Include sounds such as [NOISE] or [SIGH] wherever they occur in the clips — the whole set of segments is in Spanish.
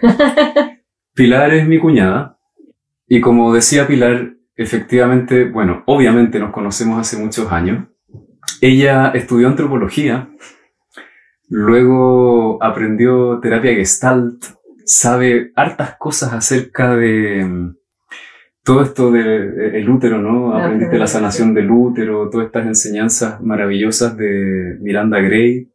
[LAUGHS] Pilar es mi cuñada. Y como decía Pilar, efectivamente, bueno, obviamente nos conocemos hace muchos años. Ella estudió antropología, luego aprendió terapia gestalt, sabe hartas cosas acerca de mm, todo esto del útero, ¿no? Aprendiste la sanación del útero, todas estas enseñanzas maravillosas de Miranda Gray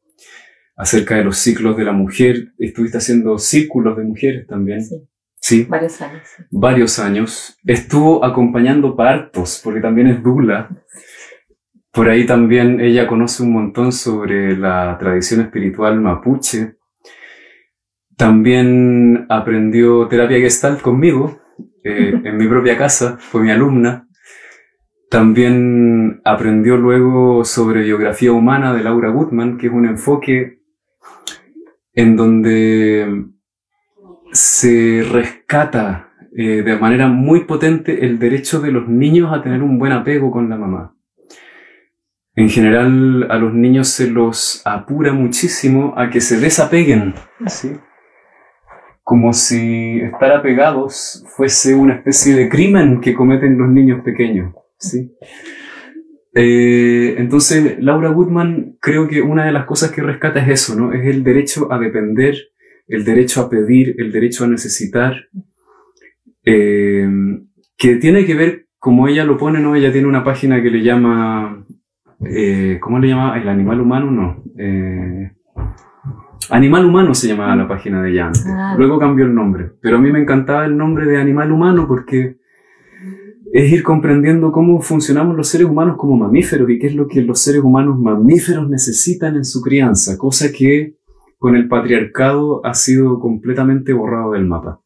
acerca de los ciclos de la mujer. Estuviste haciendo círculos de mujeres también. Sí. Sí. Varios años. Varios años. Estuvo acompañando partos, porque también es dula. Por ahí también ella conoce un montón sobre la tradición espiritual mapuche. También aprendió terapia gestalt conmigo, eh, [LAUGHS] en mi propia casa, fue mi alumna. También aprendió luego sobre biografía humana de Laura Gutman, que es un enfoque en donde se rescata eh, de manera muy potente el derecho de los niños a tener un buen apego con la mamá. En general a los niños se los apura muchísimo a que se desapeguen, ¿sí? como si estar apegados fuese una especie de crimen que cometen los niños pequeños. ¿sí? Eh, entonces, Laura Goodman creo que una de las cosas que rescata es eso, ¿no? Es el derecho a depender, el derecho a pedir, el derecho a necesitar, eh, que tiene que ver, como ella lo pone, ¿no? Ella tiene una página que le llama, eh, ¿cómo le llama? ¿El animal humano? No. Animal Humano se llamaba la página de ella antes. Ah. Luego cambió el nombre. Pero a mí me encantaba el nombre de Animal Humano porque es ir comprendiendo cómo funcionamos los seres humanos como mamíferos y qué es lo que los seres humanos mamíferos necesitan en su crianza, cosa que con el patriarcado ha sido completamente borrado del mapa.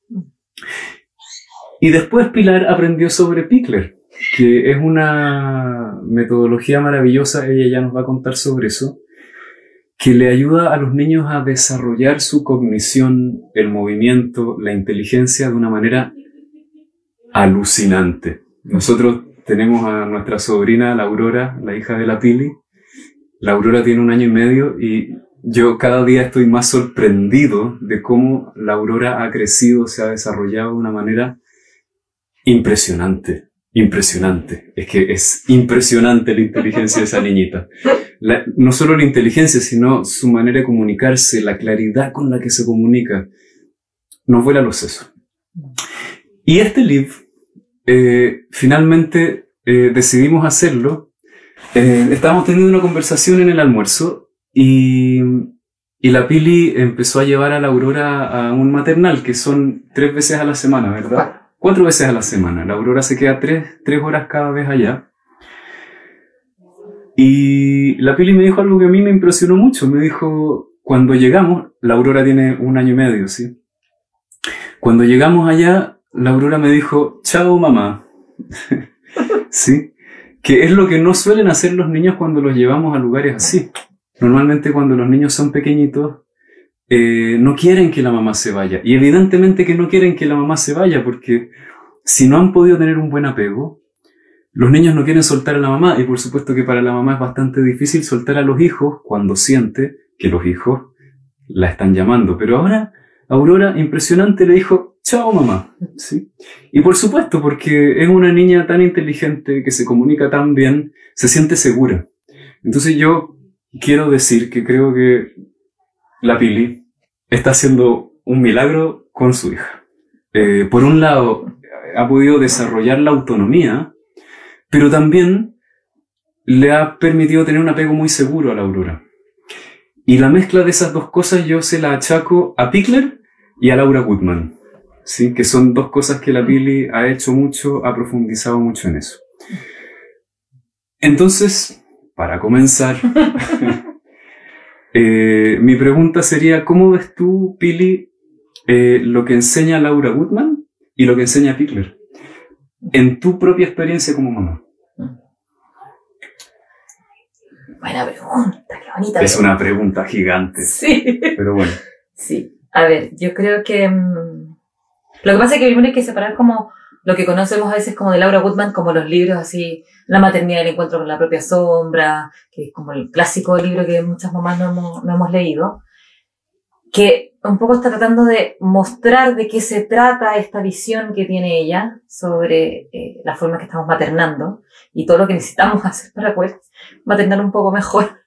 Y después Pilar aprendió sobre Pickler, que es una metodología maravillosa, ella ya nos va a contar sobre eso, que le ayuda a los niños a desarrollar su cognición, el movimiento, la inteligencia de una manera alucinante. Nosotros tenemos a nuestra sobrina, la Aurora, la hija de la Pili. La Aurora tiene un año y medio y yo cada día estoy más sorprendido de cómo la Aurora ha crecido, se ha desarrollado de una manera impresionante, impresionante. Es que es impresionante la inteligencia de esa niñita. no solo la inteligencia, sino su manera de comunicarse, la claridad con la que se comunica. Nos vuela los sesos. Y este libro eh, finalmente eh, decidimos hacerlo. Eh, estábamos teniendo una conversación en el almuerzo y, y, la Pili empezó a llevar a la Aurora a un maternal, que son tres veces a la semana, ¿verdad? Cuatro veces a la semana. La Aurora se queda tres, tres horas cada vez allá. Y la Pili me dijo algo que a mí me impresionó mucho. Me dijo, cuando llegamos, la Aurora tiene un año y medio, ¿sí? Cuando llegamos allá, la Aurora me dijo, chao mamá. [LAUGHS] ¿Sí? Que es lo que no suelen hacer los niños cuando los llevamos a lugares así. Normalmente cuando los niños son pequeñitos, eh, no quieren que la mamá se vaya. Y evidentemente que no quieren que la mamá se vaya porque si no han podido tener un buen apego, los niños no quieren soltar a la mamá y por supuesto que para la mamá es bastante difícil soltar a los hijos cuando siente que los hijos la están llamando. Pero ahora Aurora, impresionante, le dijo, chao mamá. ¿Sí? Y por supuesto, porque es una niña tan inteligente que se comunica tan bien, se siente segura. Entonces yo quiero decir que creo que la Pili está haciendo un milagro con su hija. Eh, por un lado, ha podido desarrollar la autonomía, pero también le ha permitido tener un apego muy seguro a la Aurora. Y la mezcla de esas dos cosas yo se la achaco a Pickler y a Laura Goodman. ¿Sí? que son dos cosas que la Pili ha hecho mucho, ha profundizado mucho en eso. Entonces, para comenzar, [LAUGHS] [LAUGHS] eh, mi pregunta sería, ¿cómo ves tú, Pili, eh, lo que enseña Laura Goodman y lo que enseña Pickler. En tu propia experiencia como mamá. Buena pregunta, qué bonita. Es una pregunta gigante. Sí. Pero bueno. Sí. A ver, yo creo que. mm, lo que pasa es que primero hay que separar como lo que conocemos a veces como de Laura Goodman, como los libros así, La maternidad y el encuentro con la propia sombra, que es como el clásico libro que muchas mamás no hemos, no hemos leído, que un poco está tratando de mostrar de qué se trata esta visión que tiene ella sobre eh, la forma que estamos maternando y todo lo que necesitamos [LAUGHS] hacer para poder maternar un poco mejor.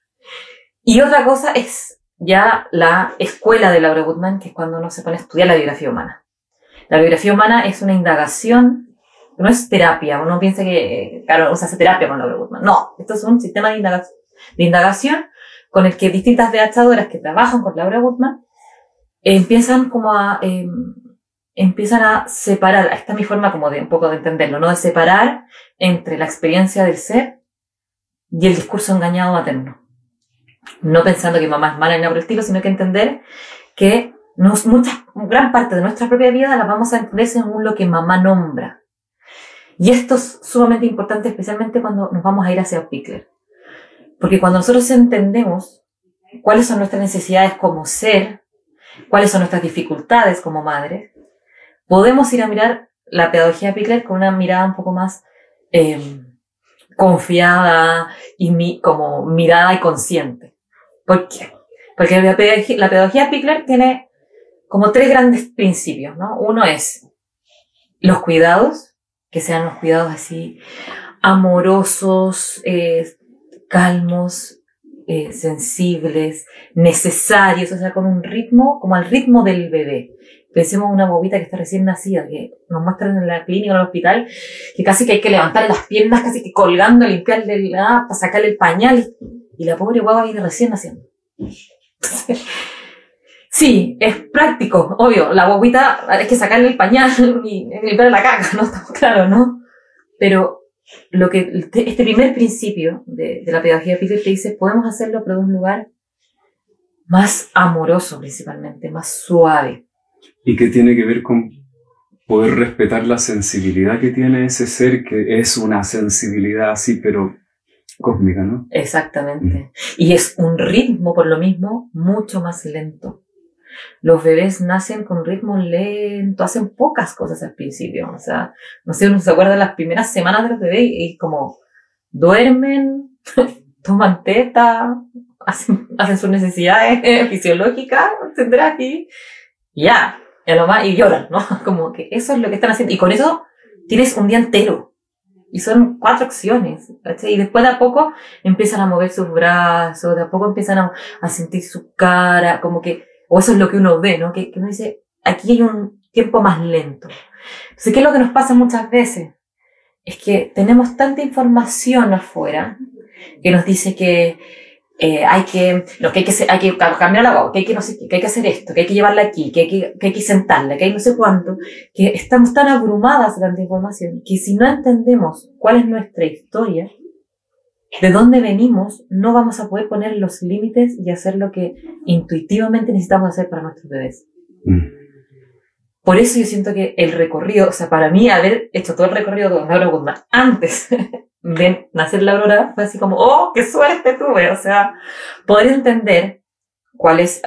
Y otra cosa es ya la escuela de Laura Goodman, que es cuando uno se pone a estudiar la biografía humana. La biografía humana es una indagación, no es terapia, uno piensa que, claro, hace terapia con Laura Goodman. No, esto es un sistema de, indaga- de indagación con el que distintas deachadoras que trabajan con Laura Goodman eh, empiezan como a, eh, empiezan a separar, esta es mi forma como de un poco de entenderlo, ¿no? De separar entre la experiencia del ser y el discurso engañado materno. No pensando que mamá es mala ni nada por el estilo, sino que entender que nos, muchas, gran parte de nuestra propia vida la vamos a entender según lo que mamá nombra. Y esto es sumamente importante, especialmente cuando nos vamos a ir hacia Pickler. Porque cuando nosotros entendemos cuáles son nuestras necesidades como ser, cuáles son nuestras dificultades como madres, podemos ir a mirar la pedagogía de Pickler con una mirada un poco más eh, confiada y mi- como mirada y consciente. ¿Por qué? Porque la pedagogía, la pedagogía Pickler tiene como tres grandes principios, ¿no? Uno es los cuidados, que sean los cuidados así amorosos, eh, calmos, eh, sensibles, necesarios, o sea, con un ritmo, como al ritmo del bebé. Pensemos en una bobita que está recién nacida, que nos muestran en la clínica en el hospital, que casi que hay que levantar las piernas, casi que colgando, limpiarle, el- ah, para sacarle el pañal, y la pobre guagua viene recién naciendo. Sí, es práctico, obvio. La guaguita hay que sacarle el pañal [LAUGHS] y limpiarle la caca, ¿no? [LAUGHS] Estamos claros, ¿no? Pero lo que este primer principio de, de la pedagogía de Peter te dice, podemos hacerlo pero de un lugar más amoroso principalmente, más suave. Y que tiene que ver con poder respetar la sensibilidad que tiene ese ser, que es una sensibilidad así, pero cósmica, ¿no? Exactamente. Y es un ritmo, por lo mismo, mucho más lento. Los bebés nacen con ritmo lento, hacen pocas cosas al principio. O sea, no sé, uno se acuerda las primeras semanas de los bebés y, como duermen, [LAUGHS] toman teta, hacen, sus necesidades [LAUGHS] fisiológicas, tendrás y ya, y, lo más, y lloran, ¿no? [LAUGHS] Como que eso es lo que están haciendo. Y con eso tienes un día entero. Y son cuatro acciones. ¿cachai? Y después de a poco empiezan a mover sus brazos, de a poco empiezan a, a sentir su cara, como que, o eso es lo que uno ve, ¿no? Que, que uno dice, aquí hay un tiempo más lento. Entonces, ¿qué es lo que nos pasa muchas veces? Es que tenemos tanta información afuera que nos dice que eh, hay que, no, que hay que, hay que cambiar la guagua, que hay que no sé qué, que hay que hacer esto, que hay que llevarla aquí, que hay que, que hay que sentarla, que hay no sé cuánto, que estamos tan abrumadas de tanta información que si no entendemos cuál es nuestra historia, de dónde venimos, no vamos a poder poner los límites y hacer lo que intuitivamente necesitamos hacer para nuestros bebés. Mm. Por eso yo siento que el recorrido, o sea, para mí haber hecho todo el recorrido con Laura Guzmán antes [LAUGHS] de nacer la Aurora fue así como, oh, qué suerte tuve. O sea, poder entender cuál es,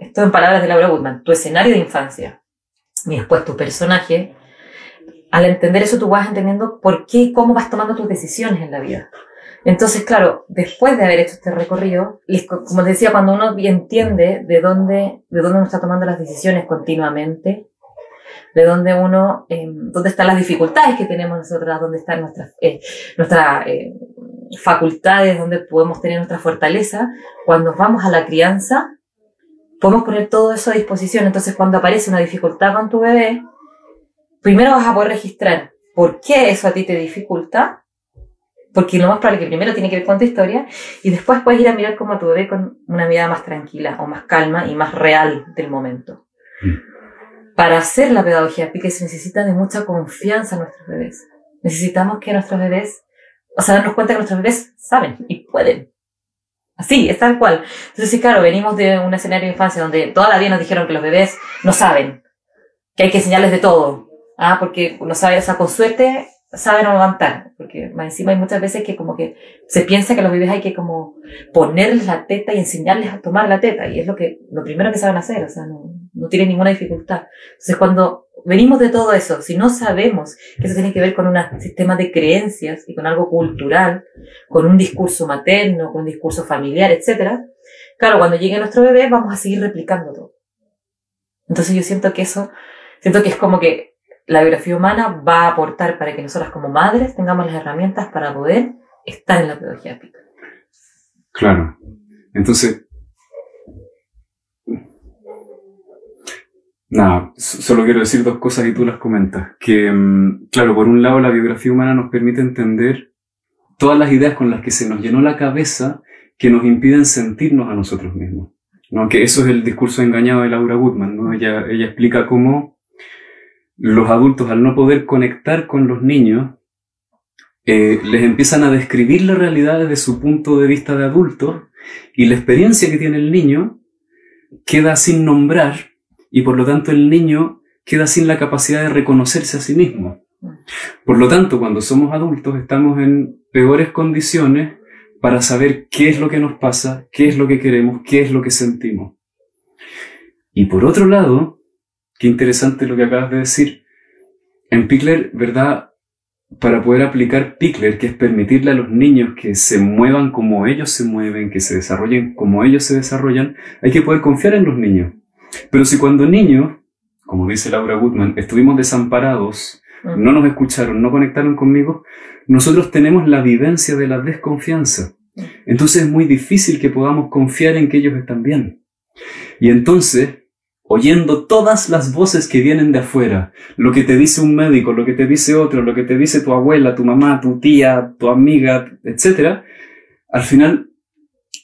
esto en palabras de Laura Goodman, tu escenario de infancia y después tu personaje. Al entender eso, tú vas entendiendo por qué y cómo vas tomando tus decisiones en la vida. Entonces, claro, después de haber hecho este recorrido, como te decía, cuando uno entiende de dónde, de dónde uno está tomando las decisiones continuamente, de dónde uno, eh, dónde están las dificultades que tenemos nosotras, dónde están nuestras, eh, nuestras eh, facultades, dónde podemos tener nuestra fortaleza, cuando vamos a la crianza, podemos poner todo eso a disposición. Entonces, cuando aparece una dificultad con tu bebé, primero vas a poder registrar por qué eso a ti te dificulta, porque lo más probable que primero tiene que ver con tu historia, y después puedes ir a mirar como a tu bebé con una mirada más tranquila o más calma y más real del momento. Para hacer la pedagogía Pique se necesita de mucha confianza en nuestros bebés. Necesitamos que nuestros bebés, o sea, darnos cuenta que nuestros bebés saben y pueden. Así, es tal cual. Entonces, sí, claro, venimos de un escenario de infancia donde toda la vida nos dijeron que los bebés no saben. que hay que enseñarles de todo, ¿ah? porque no sabe, o sea, con suerte saben aguantar, porque más encima hay muchas veces que como que se piensa que a los bebés hay que como ponerles la teta y enseñarles a tomar la teta, y es lo que, lo primero que saben hacer, o sea, no, no tienen ninguna dificultad. Entonces cuando venimos de todo eso, si no sabemos que eso tiene que ver con un sistema de creencias y con algo cultural, con un discurso materno, con un discurso familiar, etcétera, claro, cuando llegue nuestro bebé vamos a seguir replicando todo. Entonces yo siento que eso, siento que es como que la biografía humana va a aportar para que nosotras como madres tengamos las herramientas para poder estar en la pedagogía épica. Claro. Entonces, nada, solo quiero decir dos cosas y tú las comentas. Que, mm, claro, por un lado la biografía humana nos permite entender todas las ideas con las que se nos llenó la cabeza que nos impiden sentirnos a nosotros mismos. ¿no? Que eso es el discurso engañado de Laura Goodman. ¿no? Ella, ella explica cómo los adultos, al no poder conectar con los niños, eh, les empiezan a describir la realidad desde su punto de vista de adulto y la experiencia que tiene el niño queda sin nombrar y por lo tanto el niño queda sin la capacidad de reconocerse a sí mismo. Por lo tanto, cuando somos adultos estamos en peores condiciones para saber qué es lo que nos pasa, qué es lo que queremos, qué es lo que sentimos. Y por otro lado, qué interesante lo que acabas de decir, en Pickler, ¿verdad? Para poder aplicar Pickler, que es permitirle a los niños que se muevan como ellos se mueven, que se desarrollen como ellos se desarrollan, hay que poder confiar en los niños. Pero si cuando niños, como dice Laura Goodman, estuvimos desamparados, no nos escucharon, no conectaron conmigo, nosotros tenemos la vivencia de la desconfianza. Entonces es muy difícil que podamos confiar en que ellos están bien. Y entonces, oyendo todas las voces que vienen de afuera, lo que te dice un médico, lo que te dice otro, lo que te dice tu abuela, tu mamá, tu tía, tu amiga, etc., al final,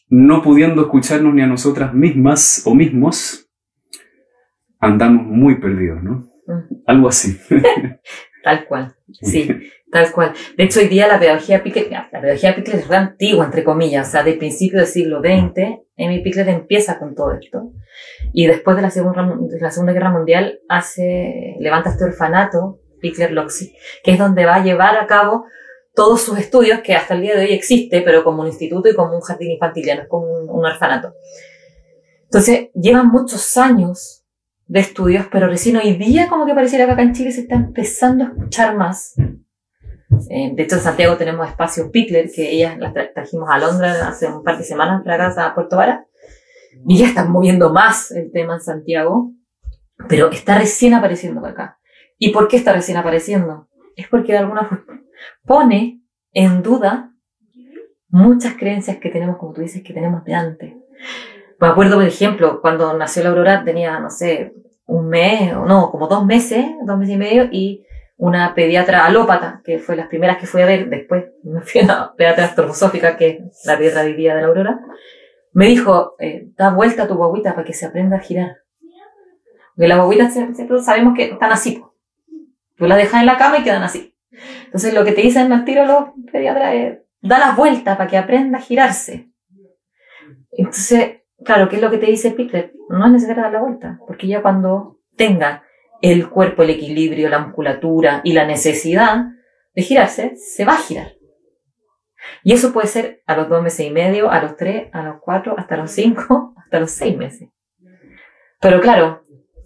no pudiendo escucharnos ni a nosotras mismas o mismos, andamos muy perdidos, ¿no? Algo así. [LAUGHS] Tal cual, sí, tal cual. De hecho, hoy día la pedagogía Pickler, la pedagogía Pickler es re antigua, entre comillas, o sea, de principio del siglo XX, Amy Pickler empieza con todo esto. Y después de la Segunda, de la segunda Guerra Mundial, hace, levanta este orfanato, Pickler Loxy, que es donde va a llevar a cabo todos sus estudios, que hasta el día de hoy existe, pero como un instituto y como un jardín infantil, ya no es como un, un orfanato. Entonces, llevan muchos años de estudios, pero recién hoy día como que pareciera que acá en Chile se está empezando a escuchar más. Eh, de hecho, en Santiago tenemos espacios Pickler, que ellas las trajimos a Londres hace un par de semanas para acá a Puerto Vara, y ya están moviendo más el tema en Santiago, pero está recién apareciendo acá. ¿Y por qué está recién apareciendo? Es porque de alguna forma pone en duda muchas creencias que tenemos, como tú dices, que tenemos de antes. Me acuerdo, por ejemplo, cuando nació la Aurora tenía, no sé, un mes, o no, como dos meses, dos meses y medio, y una pediatra alópata, que fue las primeras que fui a ver, después me fui a pediatra antroposófica, que es la pediatra vivía de la Aurora, me dijo, eh, da vuelta a tu guaguita para que se aprenda a girar. Porque las guaguitas sabemos que están así. Tú las dejas en la cama y quedan así. Entonces lo que te dicen al tiro los pediatras es, da la vuelta para que aprenda a girarse. Entonces, claro, ¿qué es lo que te dice Pickler? No es necesario dar la vuelta, porque ya cuando tenga el cuerpo, el equilibrio, la musculatura y la necesidad de girarse, se va a girar. Y eso puede ser a los dos meses y medio, a los tres, a los cuatro, hasta los cinco, [LAUGHS] hasta los seis meses. Pero claro,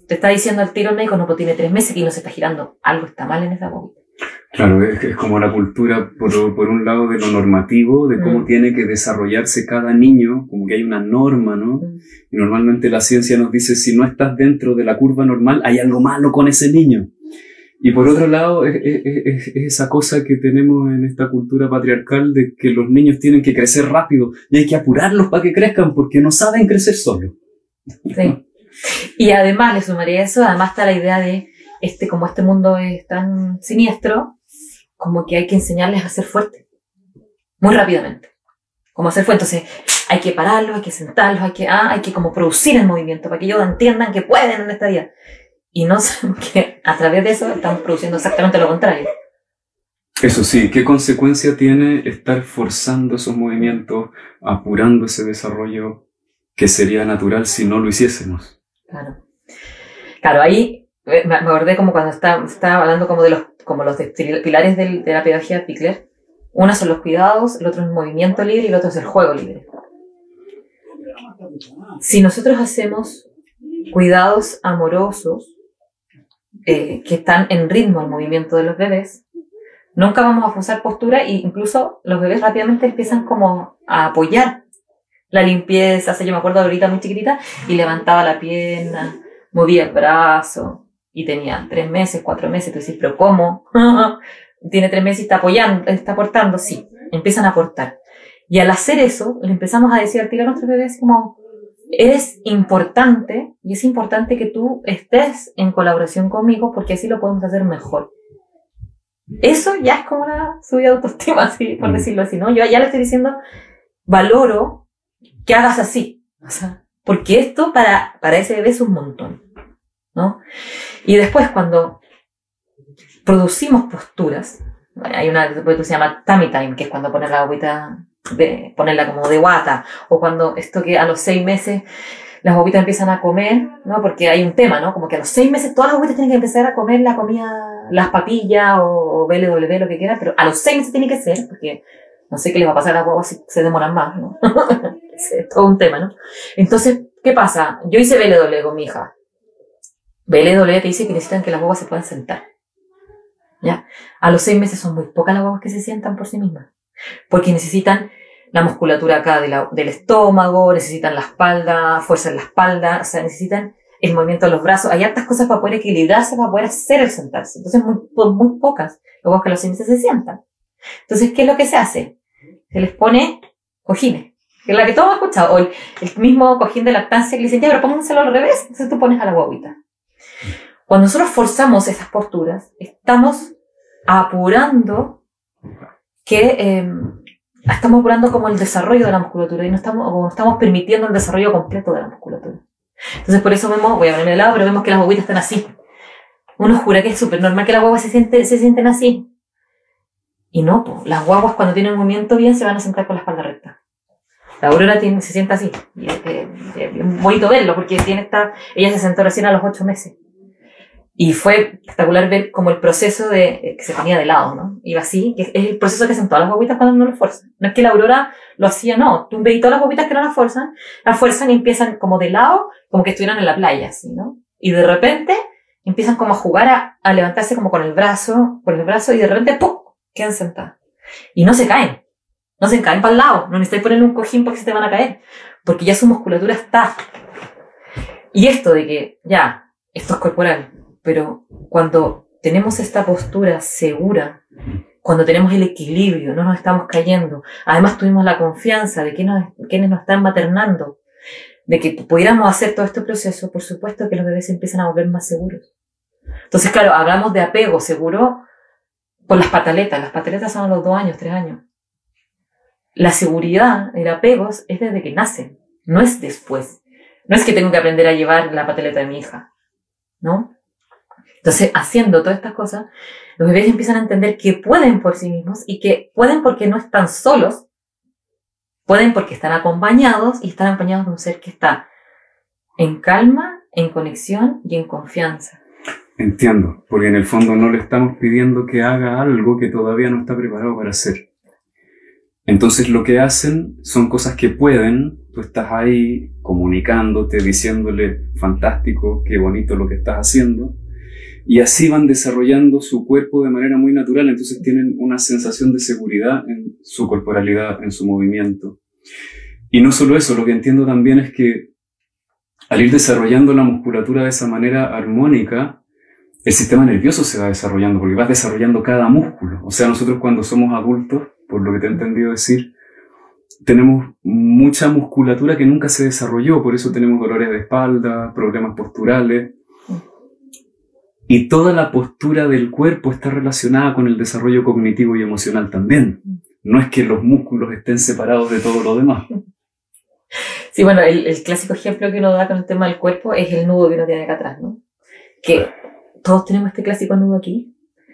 te está diciendo el tiro el médico, no, pues tiene tres meses y no se está girando. Algo está mal en esa bobita. Claro, es, como la cultura, por, por, un lado, de lo normativo, de cómo mm. tiene que desarrollarse cada niño, como que hay una norma, ¿no? Mm. Y normalmente la ciencia nos dice, si no estás dentro de la curva normal, hay algo malo con ese niño. Y por otro lado, es, es, esa cosa que tenemos en esta cultura patriarcal de que los niños tienen que crecer rápido y hay que apurarlos para que crezcan porque no saben crecer solos. Sí. Y además, le sumaría eso, además está la idea de este, como este mundo es tan siniestro, como que hay que enseñarles a ser fuertes. Muy rápidamente. Como hacer fuerte. Entonces, hay que pararlos, hay que sentarlos, hay que, ah, hay que como producir el movimiento para que ellos entiendan que pueden en esta vida. Y no [LAUGHS] que a través de eso estamos produciendo exactamente lo contrario. Eso sí, ¿qué consecuencia tiene estar forzando esos movimientos, apurando ese desarrollo que sería natural si no lo hiciésemos? Claro. Claro, ahí me, me acordé como cuando estaba, estaba hablando como de los, como los pilares del- de la pedagogía de Pickler. Una son los cuidados, el otro es el movimiento libre y el otro es el juego libre. Si nosotros hacemos cuidados amorosos eh, que están en ritmo al movimiento de los bebés, nunca vamos a forzar postura e incluso los bebés rápidamente empiezan como a apoyar la limpieza. O sea, yo me acuerdo ahorita muy chiquitita y levantaba la pierna, movía el brazo y tenía tres meses, cuatro meses. Tú dices, pero ¿cómo? [LAUGHS] Tiene tres meses y está apoyando, está aportando. Sí, empiezan a aportar. Y al hacer eso, le empezamos a decir al tiro a nuestros bebés como, eres importante y es importante que tú estés en colaboración conmigo porque así lo podemos hacer mejor. Eso ya es como una subida de autoestima, [LAUGHS] así, por Mm. decirlo así, ¿no? Yo ya le estoy diciendo, valoro que hagas así. O sea, porque esto para, para ese bebé es un montón, ¿no? Y después cuando producimos posturas, bueno, hay una que se llama tummy time, que es cuando pones la agüita, de, ponerla como de guata, o cuando esto que a los seis meses las bobitas empiezan a comer, ¿no? Porque hay un tema, ¿no? Como que a los seis meses todas las bobitas tienen que empezar a comer la comida, las papillas o, o BLW, lo que quieran, pero a los seis meses tiene que ser, porque no sé qué les va a pasar a las guaguas si se demoran más, ¿no? [LAUGHS] es todo un tema, ¿no? Entonces, ¿qué pasa? Yo hice BLW con mi hija. BLW te dice que necesitan que las guaguas se puedan sentar. ¿Ya? A los seis meses son muy pocas las guaguas que se sientan por sí mismas. Porque necesitan la musculatura acá de la- del estómago, necesitan la espalda, fuerza en la espalda, o sea, necesitan el movimiento de los brazos. Hay hartas cosas para poder equilibrarse, para poder hacer el sentarse. Entonces, muy, muy pocas. Luego que los meses se sientan. Entonces, ¿qué es lo que se hace? Se les pone cojines. Que es la que todos hemos escuchado. O el, el mismo cojín de lactancia que le dicen, ya, pero pónganselo al revés. Entonces tú pones a la guaguita. Cuando nosotros forzamos esas posturas, estamos apurando que eh, estamos apurando como el desarrollo de la musculatura y no estamos, o no estamos permitiendo el desarrollo completo de la musculatura. Entonces por eso vemos, voy a ponerme de lado, pero vemos que las guaguitas están así. Uno jura que es súper normal que las guaguas se, siente, se sienten así. Y no, po. las guaguas cuando tienen movimiento bien se van a sentar con la espalda recta. La Aurora tiene, se sienta así. Y es, eh, es bonito verlo porque tiene esta, ella se sentó recién a los ocho meses. Y fue espectacular ver como el proceso de eh, que se ponía de lado, ¿no? Iba así, que es el proceso que hacen todas las guaguitas cuando no lo fuerzan. No es que la Aurora lo hacía, no. Tú veis todas las guaguitas que no la fuerzan, la fuerzan y empiezan como de lado, como que estuvieran en la playa, así, ¿no? Y de repente empiezan como a jugar a, levantarse como con el brazo, con el brazo, y de repente ¡pum! quedan sentadas. Y no se caen. No se caen para el lado. No necesitas ponerle un cojín porque se te van a caer. Porque ya su musculatura está. Y esto de que, ya, esto es corporal. Pero cuando tenemos esta postura segura, cuando tenemos el equilibrio, no nos estamos cayendo, además tuvimos la confianza de que nos, quienes nos están maternando, de que pudiéramos hacer todo este proceso, por supuesto que los bebés empiezan a volver más seguros. Entonces, claro, hablamos de apego seguro por las pataletas. Las pataletas son a los dos años, tres años. La seguridad, el apego es desde que nacen, no es después. No es que tengo que aprender a llevar la pataleta de mi hija, ¿no? Entonces, haciendo todas estas cosas, los bebés empiezan a entender que pueden por sí mismos y que pueden porque no están solos, pueden porque están acompañados y están acompañados de un ser que está en calma, en conexión y en confianza. Entiendo, porque en el fondo no le estamos pidiendo que haga algo que todavía no está preparado para hacer. Entonces lo que hacen son cosas que pueden, tú estás ahí comunicándote, diciéndole, fantástico, qué bonito lo que estás haciendo, y así van desarrollando su cuerpo de manera muy natural, entonces tienen una sensación de seguridad en su corporalidad, en su movimiento. Y no solo eso, lo que entiendo también es que al ir desarrollando la musculatura de esa manera armónica, el sistema nervioso se va desarrollando, porque vas desarrollando cada músculo. O sea, nosotros cuando somos adultos, por lo que te he entendido decir, tenemos mucha musculatura que nunca se desarrolló, por eso tenemos dolores de espalda, problemas posturales. Y toda la postura del cuerpo está relacionada con el desarrollo cognitivo y emocional también. No es que los músculos estén separados de todo lo demás. Sí, bueno, el, el clásico ejemplo que uno da con el tema del cuerpo es el nudo que uno tiene acá atrás, ¿no? Que todos tenemos este clásico nudo aquí,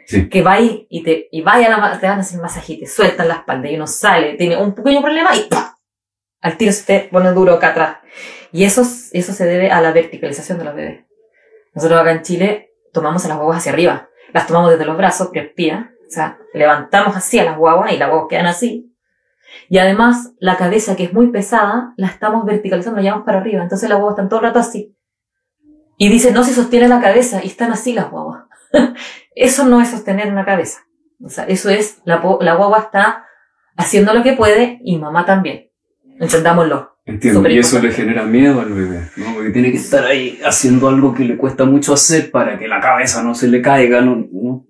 Sí. que va y, y te, y vaya a la, te van a hacer masaje y te sueltan la espalda y uno sale, tiene un pequeño problema y ¡pah! al tiro se te pone duro acá atrás. Y eso, eso se debe a la verticalización de los bebés. Nosotros acá en Chile tomamos a las guaguas hacia arriba. Las tomamos desde los brazos, prespía, o sea, levantamos así a las guaguas y las guaguas quedan así. Y además, la cabeza, que es muy pesada, la estamos verticalizando, la llevamos para arriba. Entonces las guaguas están todo el rato así. Y dice, no se sostiene la cabeza, y están así las guaguas. [LAUGHS] eso no es sostener una cabeza. O sea, eso es, la, la guagua está haciendo lo que puede y mamá también. Entendámoslo. Entiendo, y eso le genera miedo al bebé, ¿no? Porque tiene que estar ahí haciendo algo que le cuesta mucho hacer para que la cabeza no se le caiga, ¿no?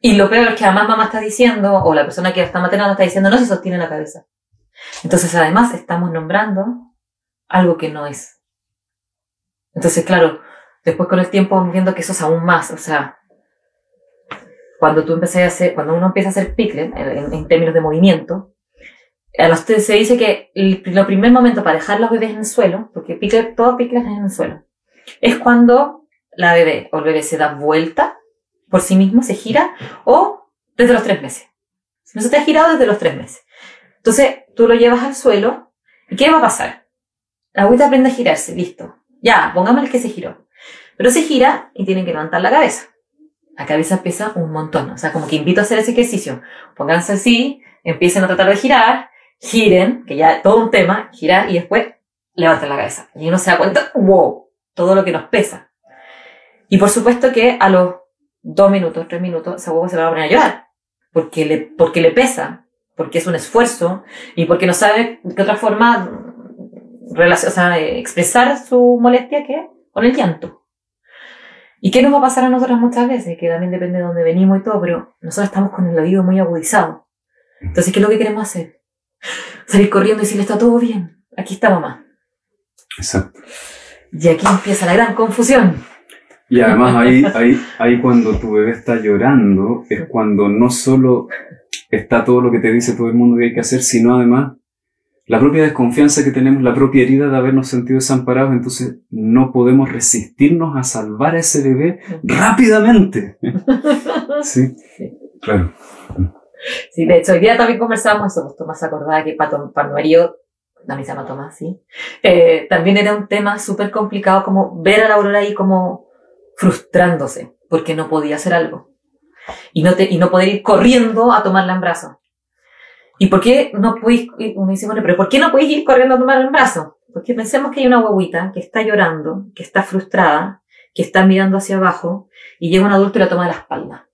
Y lo peor es que además mamá está diciendo, o la persona que está maternando está diciendo, no se sostiene la cabeza. Entonces además estamos nombrando algo que no es. Entonces, claro, después con el tiempo vamos viendo que eso es aún más, o sea, cuando tú empecé a hacer, cuando uno empieza a hacer pickle, en, términos de movimiento, se dice que el, primer momento para dejar los bebés en el suelo, porque pickle, todo pickle es en el suelo, es cuando la bebé o el bebé se da vuelta por sí mismo, se gira, o desde los tres meses. No se te ha girado desde los tres meses. Entonces, tú lo llevas al suelo, ¿y qué va a pasar? La agüita aprende a girarse, listo. Ya, pongámosle que se giró. Pero se gira y tienen que levantar la cabeza la cabeza pesa un montón. O sea, como que invito a hacer ese ejercicio. Pónganse así, empiecen a tratar de girar, giren, que ya todo un tema, girar y después levanten la cabeza. Y uno se da cuenta, wow, todo lo que nos pesa. Y por supuesto que a los dos minutos, tres minutos, ese huevo se va a poner a llorar. Porque le, porque le pesa, porque es un esfuerzo y porque no sabe de otra forma o sea, expresar su molestia que con el llanto. ¿Y qué nos va a pasar a nosotras muchas veces? Que también depende de dónde venimos y todo, pero nosotros estamos con el oído muy agudizado. Entonces, ¿qué es lo que queremos hacer? Salir corriendo y decirle, está todo bien. Aquí está mamá. Exacto. Y aquí empieza la gran confusión. Y además ahí, ahí, ahí cuando tu bebé está llorando, es cuando no solo está todo lo que te dice todo el mundo que hay que hacer, sino además la propia desconfianza que tenemos, la propia herida de habernos sentido desamparados, entonces no podemos resistirnos a salvar a ese bebé rápidamente. [LAUGHS] sí, claro. Sí, de hecho, hoy día también conversábamos eso, pues Tomás acordaba que mi marido, también se llama Tomás, sí, eh, también era un tema súper complicado como ver a la Aurora ahí como frustrándose, porque no podía hacer algo. Y no, te, y no poder ir corriendo a tomarla en brazos. ¿Y por qué no podéis, uno dice, bueno, pero ¿por qué no podéis ir corriendo a tomar el brazo? Porque pensemos que hay una guaguita que está llorando, que está frustrada, que está mirando hacia abajo, y llega un adulto y la toma de la espalda.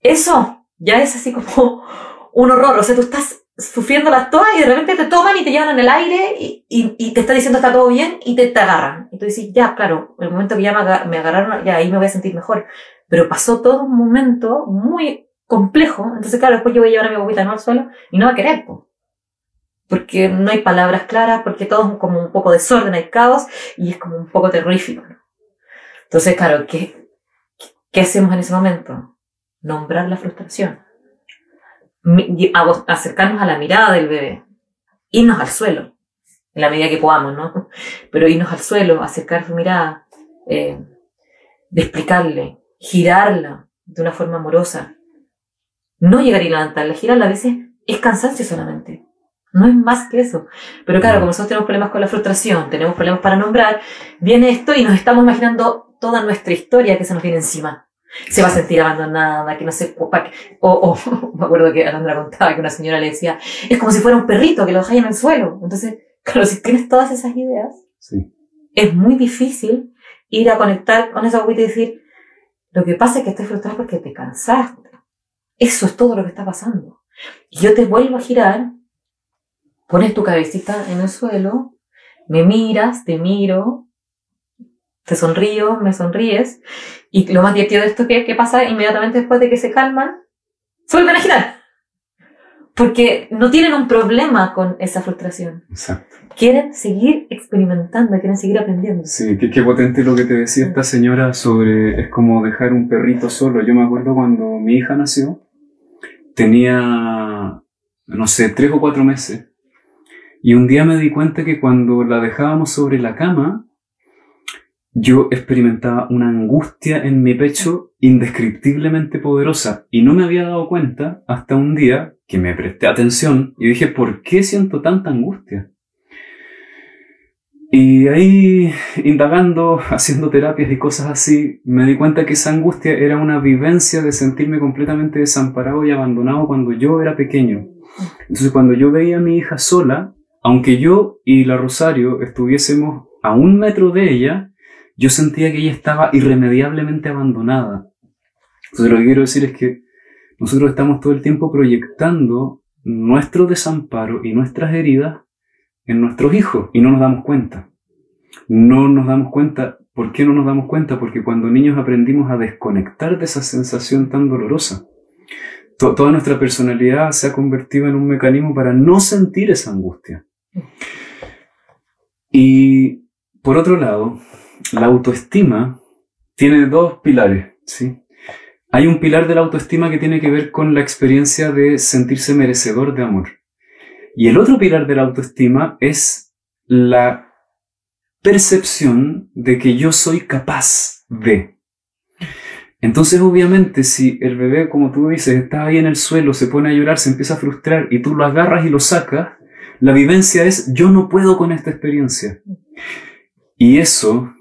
Eso ya es así como [LAUGHS] un horror. O sea, tú estás sufriendo las todas y de repente te toman y te llevan en el aire y, y, te está diciendo está todo bien y te, te, agarran. Y tú dices, ya, claro, el momento que ya me, me agarraron, ya ahí me voy a sentir mejor. Pero pasó todo un momento muy complejo. Entonces, claro, después yo voy a llevar a mi bobita no al suelo y no va a querer, porque no hay palabras claras, porque todo es como un poco desorden, hay caos y es como un poco terrorífico. Entonces, claro, ¿qué, ¿qué hacemos en ese momento? Nombrar la frustración. Acercarnos a la mirada del bebé. Irnos al suelo, en la medida que podamos, ¿no? [LAUGHS] Pero irnos al suelo, acercar su mirada, eh, de explicarle, girarla de una forma amorosa, no llegar y levantarla, girarla a veces es cansancio solamente. No es más que eso. Pero claro, como nosotros tenemos problemas con la frustración, tenemos problemas para nombrar, viene esto y nos estamos imaginando toda nuestra historia que se nos viene encima. Se va a sentir abandonada, que no sé, o, o, [LAUGHS] me acuerdo que Alondra contaba que una señora le decía, es como si fuera un perrito que lo dejáis en el suelo. Entonces, claro, si tienes todas esas ideas, es muy difícil ir a conectar con esa agüita y decir, lo que pasa es que estoy frustrada porque te cansaste eso es todo lo que está pasando. Y yo te vuelvo a girar, pones tu cabecita en el suelo, me miras, te miro, te sonrío, me sonríes, y lo más divertido de esto es que, ¿qué pasa inmediatamente después de que se calman? Se vuelven a. Porque no tienen un problema con esa frustración. Exacto. Quieren seguir experimentando, quieren seguir aprendiendo. Sí, qué, qué potente lo que te decía esta señora sobre es como dejar un perrito solo. Yo me acuerdo cuando mi hija nació, tenía, no sé, tres o cuatro meses. Y un día me di cuenta que cuando la dejábamos sobre la cama, yo experimentaba una angustia en mi pecho indescriptiblemente poderosa y no me había dado cuenta hasta un día que me presté atención y dije, ¿por qué siento tanta angustia? Y ahí, indagando, [LAUGHS] haciendo terapias y cosas así, me di cuenta que esa angustia era una vivencia de sentirme completamente desamparado y abandonado cuando yo era pequeño. Entonces, cuando yo veía a mi hija sola, aunque yo y la Rosario estuviésemos a un metro de ella, yo sentía que ella estaba irremediablemente abandonada. Entonces, lo que quiero decir es que nosotros estamos todo el tiempo proyectando nuestro desamparo y nuestras heridas en nuestros hijos y no nos damos cuenta. No nos damos cuenta. ¿Por qué no nos damos cuenta? Porque cuando niños aprendimos a desconectar de esa sensación tan dolorosa, toda nuestra personalidad se ha convertido en un mecanismo para no sentir esa angustia. Y por otro lado, la autoestima tiene dos pilares, ¿sí? Hay un pilar de la autoestima que tiene que ver con la experiencia de sentirse merecedor de amor. Y el otro pilar de la autoestima es la percepción de que yo soy capaz de. Entonces, obviamente, si el bebé, como tú dices, está ahí en el suelo, se pone a llorar, se empieza a frustrar y tú lo agarras y lo sacas, la vivencia es yo no puedo con esta experiencia. Y eso,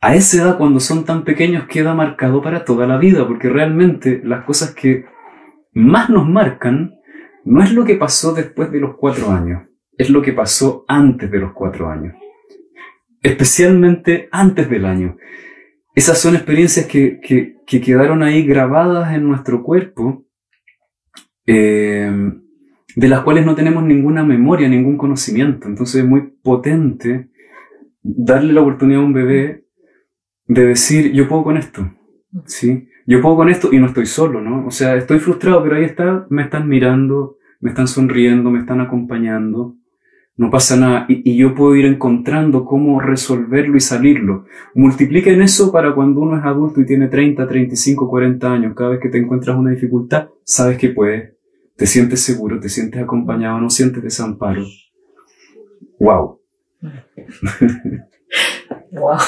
a esa edad, cuando son tan pequeños, queda marcado para toda la vida, porque realmente las cosas que más nos marcan no es lo que pasó después de los cuatro años, es lo que pasó antes de los cuatro años. Especialmente antes del año. Esas son experiencias que, quedaron ahí grabadas en nuestro cuerpo, eh, de las cuales no tenemos ninguna memoria, ningún conocimiento. Entonces es muy potente darle la oportunidad a un bebé de decir, yo puedo con esto, ¿sí? yo puedo con esto y no estoy solo, ¿no? O sea, estoy frustrado, pero ahí está, me están mirando, me están sonriendo, me están acompañando, no pasa nada y, yo puedo ir encontrando cómo resolverlo y salirlo. Multipliquen eso para cuando uno es adulto y tiene 30, 35, 40 años. Cada vez que te encuentras una dificultad, sabes que puedes, te sientes seguro, te sientes acompañado, no sientes desamparo. ¡Wow! [LAUGHS] wow.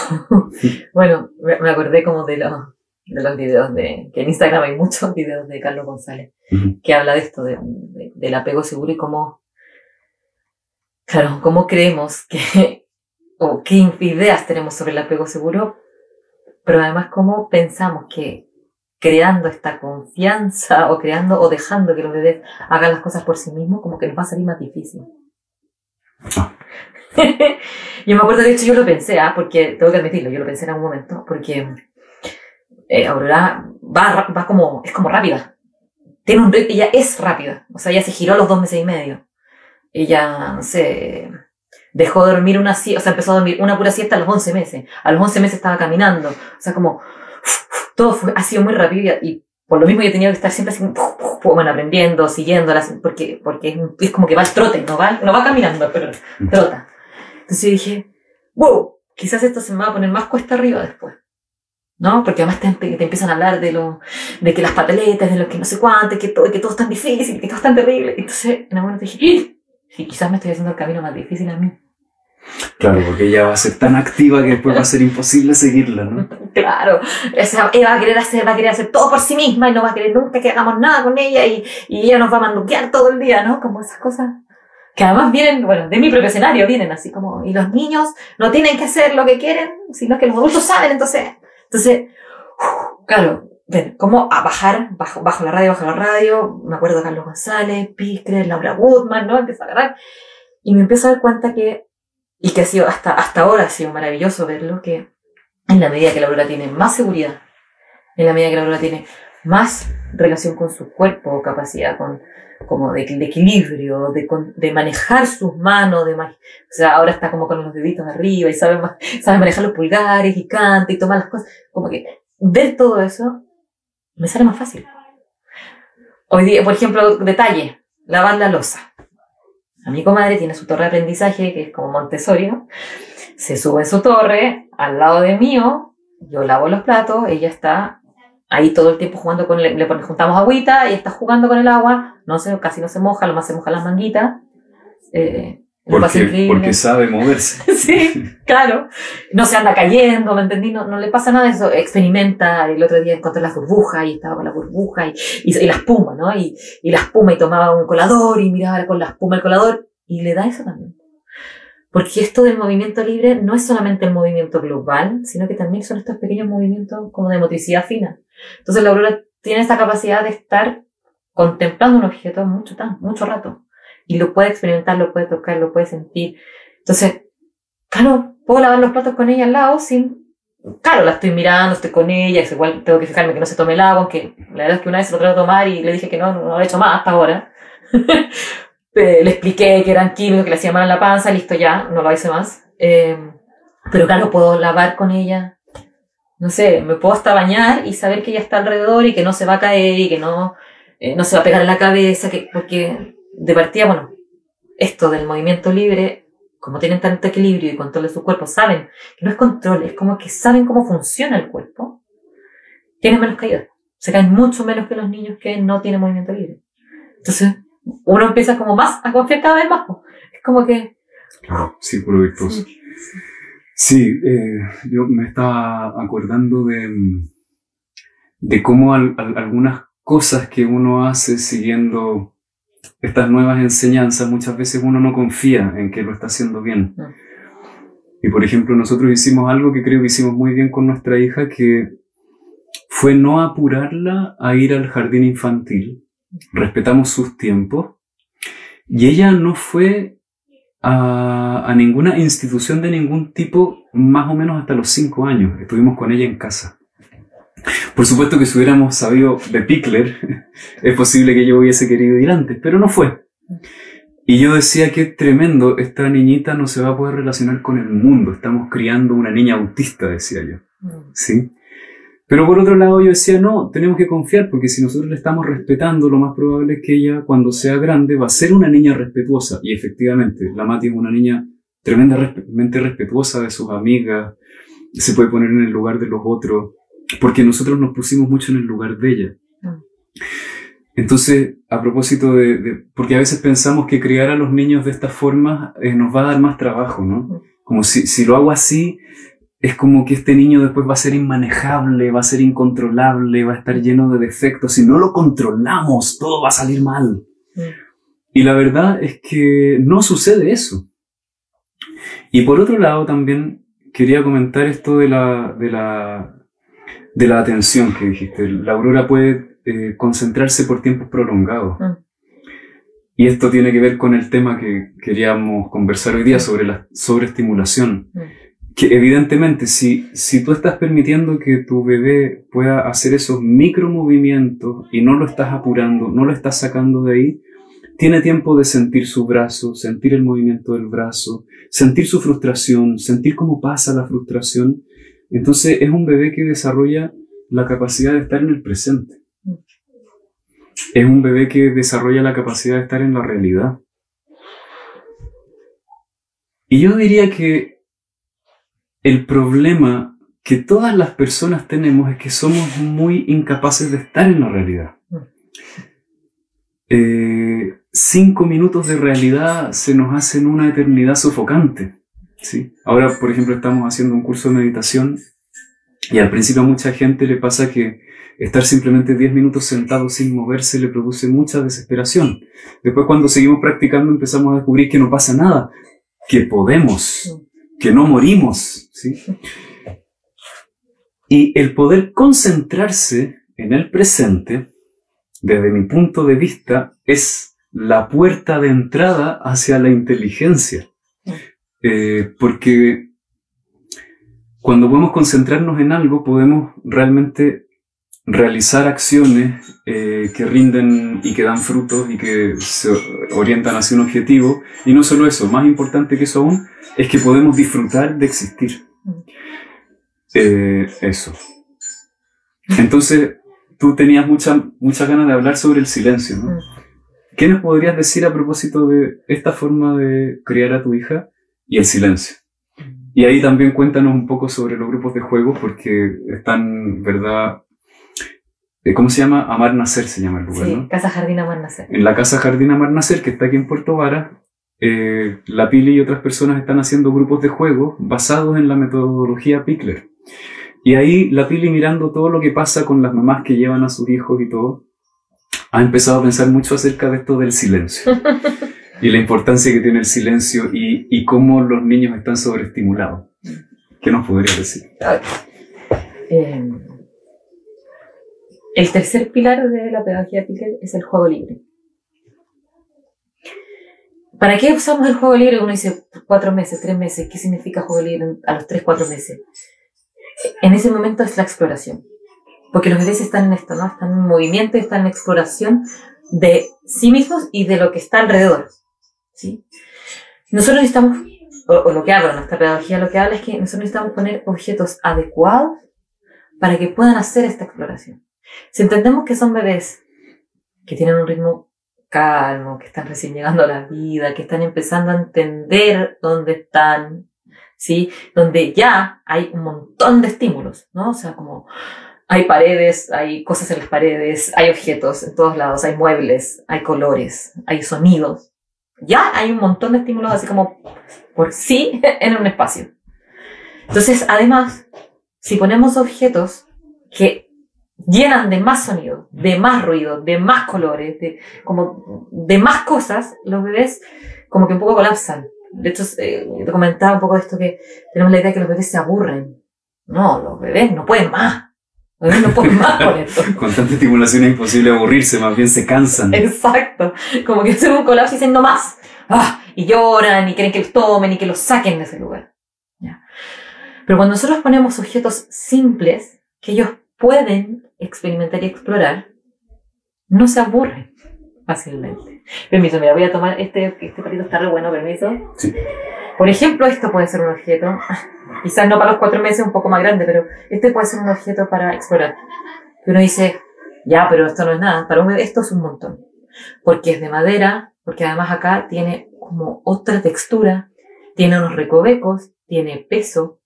[LAUGHS] bueno, me acordé como de los de los videos de, que en Instagram hay muchos [LAUGHS] videos de Carlos González, que habla de esto, de, del apego seguro y cómo, claro, cómo creemos que, [LAUGHS] o qué ideas tenemos sobre el apego seguro, pero además cómo pensamos que creando esta confianza o creando o dejando que los bebés hagan las cosas por sí mismos, como que nos va a salir más difícil. Ah. [LAUGHS] yo me acuerdo, de hecho, yo lo pensé, ¿ah? porque tengo que admitirlo, yo lo pensé en algún momento, porque eh, Aurora va, va como, es como rápida. Tiene un ella es rápida. O sea, ella se giró a los dos meses y medio. Ella, no sé, dejó de dormir una siesta, o sea, empezó a dormir una pura siesta a los 11 meses. A los 11 meses estaba caminando. O sea, como, [SNIFFS] todo fue, ha sido muy rápido y, por lo mismo yo tenía que estar siempre así, [SNIFFS] bueno, aprendiendo, siguiéndola, porque, porque es, como que va al trote, no va, no va caminando, pero trota. Entonces dije, wow, quizás esto se me va a poner más cuesta arriba después. ¿no? Porque además te, te, empiezan a hablar de lo, de que las pataletas, de lo que no sé cuánto, que todo, que todo es tan difícil, que todo es tan terrible. Entonces, en algún momento dije, ¡Ah! sí, quizás me estoy haciendo el camino más difícil a mí. Claro, porque ella va a ser tan activa que después va a ser imposible seguirla, ¿no? [LAUGHS] claro, ella va a querer hacer, va a querer hacer todo por sí misma y no va a querer nunca que hagamos nada con ella y, y ella nos va a manduquear todo el día, ¿no? Como esas cosas que además vienen, bueno, de mi propio escenario vienen así como, y los niños no tienen que hacer lo que quieren, sino que los adultos saben, entonces, entonces, claro, ven, cómo a bajar, bajo, bajo la radio, bajo la radio, me acuerdo de Carlos González, Piscre, Laura Woodman, ¿no? Empiezo a agarrar. Y me empiezo a dar cuenta que, y que ha sido, hasta, hasta ahora ha sido maravilloso verlo, que en la medida que la Laura tiene más seguridad, en la medida que la Laura tiene más relación con su cuerpo, capacidad con, como de, equilibrio, de, de, manejar sus manos, de, o sea, ahora está como con los deditos arriba y sabe, sabe manejar los pulgares y canta y toma las cosas, como que ver todo eso me sale más fácil. Hoy día, por ejemplo, detalle, lavar la losa. A mi comadre tiene su torre de aprendizaje, que es como Montessori, Se sube en su torre, al lado de mío, yo lavo los platos, ella está ahí todo el tiempo jugando con, le, le juntamos agüita y está jugando con el agua, no se, casi no se moja, lo más se moja las manguitas. Eh, porque, porque, sabe moverse. [LAUGHS] sí, [LAUGHS] claro. No se anda cayendo, ¿me entendí? No, no, le pasa nada de eso. Experimenta. El otro día encontré las burbujas y estaba con la burbuja y, y, la espuma, ¿no? Y, y la espuma y tomaba un colador y miraba con la espuma el colador y le da eso también. Porque esto del movimiento libre no es solamente el movimiento global, sino que también son estos pequeños movimientos como de motricidad fina. Entonces la aurora tiene esta capacidad de estar contemplando un objeto mucho, mucho rato. Y lo puede experimentar, lo puede tocar, lo puede sentir. Entonces, claro, puedo lavar los platos con ella al lado sin... Claro, la estoy mirando, estoy con ella, igual tengo que fijarme que no se tome el agua, aunque la verdad es que una vez se lo trato a tomar y le dije que no, no lo he hecho más hasta ahora. [LAUGHS] le expliqué que eran químicos, que le hacía mal en la panza, listo ya, no lo hice más. Eh, pero claro, puedo lavar con ella. No sé, me puedo hasta bañar y saber que ella está alrededor y que no se va a caer y que no, eh, no se va a pegar en la cabeza, que, porque de partida, bueno, esto del movimiento libre, como tienen tanto equilibrio y control de su cuerpo, saben que no es control, es como que saben cómo funciona el cuerpo, tienen menos caídas. Se caen mucho menos que los niños que no tienen movimiento libre. Entonces, uno empieza como más a confiar cada vez más. Es como que... Claro, círculo virtuoso. Sí, eh, yo me estaba acordando de, de cómo algunas cosas que uno hace siguiendo estas nuevas enseñanzas, muchas veces uno no confía en que lo está haciendo bien. Ah. Y por ejemplo, nosotros hicimos algo que creo que hicimos muy bien con nuestra hija, que fue no apurarla a ir al jardín infantil. Respetamos sus tiempos. Y ella no fue a, ninguna institución de ningún tipo más o menos hasta los cinco años. Estuvimos con ella en casa. Por supuesto que si hubiéramos sabido de Pickler, [LAUGHS] es posible que yo hubiese querido ir antes, pero no fue. Y yo decía que tremendo, esta niñita no se va a poder relacionar con el mundo, estamos criando una niña autista, decía yo. Mm. ¿Sí? Pero por otro lado yo decía, no, tenemos que confiar porque si nosotros le estamos respetando, lo más probable es que ella cuando sea grande va a ser una niña respetuosa. Y efectivamente, la Mati es una niña tremendamente respetuosa de sus amigas, se puede poner en el lugar de los otros, porque nosotros nos pusimos mucho en el lugar de ella. Mm. Entonces, a propósito de, porque a veces pensamos que criar a los niños de esta forma eh, nos va a dar más trabajo, ¿no? Mm. Como si, si lo hago así, es como que este niño después va a ser inmanejable, va a ser incontrolable, va a estar lleno de defectos. Si no lo controlamos, todo va a salir mal. Y la verdad es que no sucede eso. Y por otro lado también quería comentar esto de la, de la, de la atención que dijiste. La aurora puede eh, concentrarse por tiempos prolongados. Y esto tiene que ver con el tema que queríamos conversar hoy día sobre la sobreestimulación que evidentemente si, si tú estás permitiendo que tu bebé pueda hacer esos micromovimientos y no lo estás apurando, no lo estás sacando de ahí, tiene tiempo de sentir su brazo, sentir el movimiento del brazo, sentir su frustración, sentir cómo pasa la frustración. Entonces es un bebé que desarrolla la capacidad de estar en el presente. Es un bebé que desarrolla la capacidad de estar en la realidad. Y yo diría que el problema que todas las personas tenemos es que somos muy incapaces de estar en la realidad. Eh, cinco minutos de realidad se nos hacen una eternidad sofocante. ¿sí? Ahora, por ejemplo, estamos haciendo un curso de meditación y al principio a mucha gente le pasa que estar simplemente 10 minutos sentado sin moverse le produce mucha desesperación. Después cuando seguimos practicando empezamos a descubrir que no pasa nada, que podemos que no morimos. ¿sí? Y el poder concentrarse en el presente, desde mi punto de vista, es la puerta de entrada hacia la inteligencia. Eh, porque cuando podemos concentrarnos en algo, podemos realmente realizar acciones eh, que rinden y que dan frutos y que se orientan hacia un objetivo. Y no solo eso, más importante que eso aún, es que podemos disfrutar de existir. Eh, eso. Entonces, tú tenías muchas mucha ganas de hablar sobre el silencio, ¿no? ¿Qué nos podrías decir a propósito de esta forma de criar a tu hija y el silencio? Y ahí también cuéntanos un poco sobre los grupos de juegos, porque están, ¿verdad? Eh, ¿Cómo se llama? Amar Nacer se llama el lugar, sí, Casa Jardín Amar Nacer. En la Casa Jardín Amar Nacer, que está aquí en Puerto Vara, eh, la Pili y otras personas están haciendo grupos de juego basados en la metodología Pickler. Y ahí la Pili mirando todo lo que pasa con las mamás que llevan a sus hijos y todo, ha empezado a pensar mucho acerca de esto del silencio. [LAUGHS] y la importancia que tiene el silencio y, y cómo los niños están sobreestimulados. ¿Qué nos podrías decir? Eh, el tercer pilar de la pedagogía Piquet es el juego libre. ¿Para qué usamos el juego libre? Uno dice cuatro meses, tres meses. ¿Qué significa juego libre a los tres, cuatro meses? En ese momento es la exploración. Porque los bebés están en esto, ¿no? Están en movimiento, están en exploración de sí mismos y de lo que está alrededor. ¿sí? Nosotros necesitamos, o, o lo que habla nuestra pedagogía, lo que habla es que nosotros necesitamos poner objetos adecuados para que puedan hacer esta exploración. Si entendemos que son bebés que tienen un ritmo calmo, que están recién llegando a la vida, que están empezando a entender dónde están, ¿sí? Donde ya hay un montón de estímulos, ¿no? O sea, como hay paredes, hay cosas en las paredes, hay objetos en todos lados, hay muebles, hay colores, hay sonidos. Ya hay un montón de estímulos así como por sí [LAUGHS] en un espacio. Entonces, además, si ponemos objetos que llenan de más sonido, de más ruido, de más colores, de, como de más cosas, los bebés como que un poco colapsan. De hecho, eh, te comentaba un poco de esto que tenemos la idea de que los bebés se aburren. No, los bebés no pueden más. Los bebés no pueden más con esto. [LAUGHS] Con tanta estimulación es imposible aburrirse, más bien se cansan. Exacto. Como que hacen un colapso y dicen no más. Ah, y lloran y quieren que los tomen y que los saquen de ese lugar. ¿Ya? Pero cuando nosotros ponemos objetos simples, que ellos pueden experimentar y explorar, no se aburren fácilmente. Permiso, mira, voy a tomar este, este patito está re bueno, permiso. Sí. Por ejemplo, esto puede ser un objeto, [LAUGHS] quizás no para los cuatro meses, un poco más grande, pero este puede ser un objeto para explorar. Uno dice, ya, pero esto no es nada, para un bebé esto es un montón. Porque es de madera, porque además acá tiene como otra textura, tiene unos recovecos, tiene peso,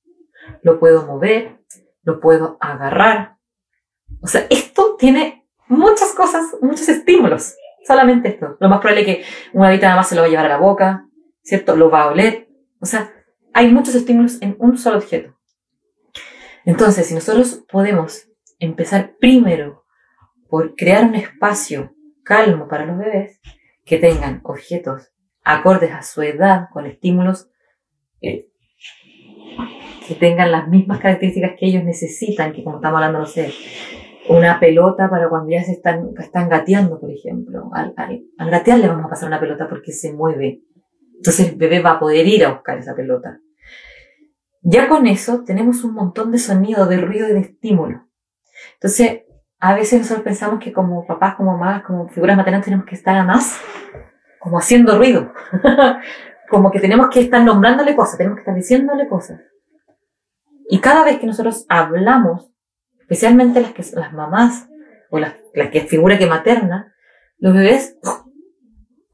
lo puedo mover, lo puedo agarrar, o sea, esto tiene muchas cosas, muchos estímulos. Solamente esto. Lo más probable es que una habita nada más se lo va a llevar a la boca, ¿cierto? Lo va a oler. O sea, hay muchos estímulos en un solo objeto. Entonces, si nosotros podemos empezar primero por crear un espacio calmo para los bebés, que tengan objetos acordes a su edad, con estímulos eh, que tengan las mismas características que ellos necesitan, que como estamos hablando, no sé, una pelota para cuando ya se están, están gateando, por ejemplo. Al, al, al, gatear le vamos a pasar una pelota porque se mueve. Entonces el bebé va a poder ir a buscar esa pelota. Ya con eso tenemos un montón de sonido, de ruido y de estímulo. Entonces, a veces nosotros pensamos que como papás, como mamás, como figuras maternales tenemos que estar más como haciendo ruido. [LAUGHS] como que tenemos que estar nombrándole cosas, tenemos que estar diciéndole cosas. Y cada vez que nosotros hablamos especialmente las, que, las mamás o las, las que figura que materna, los bebés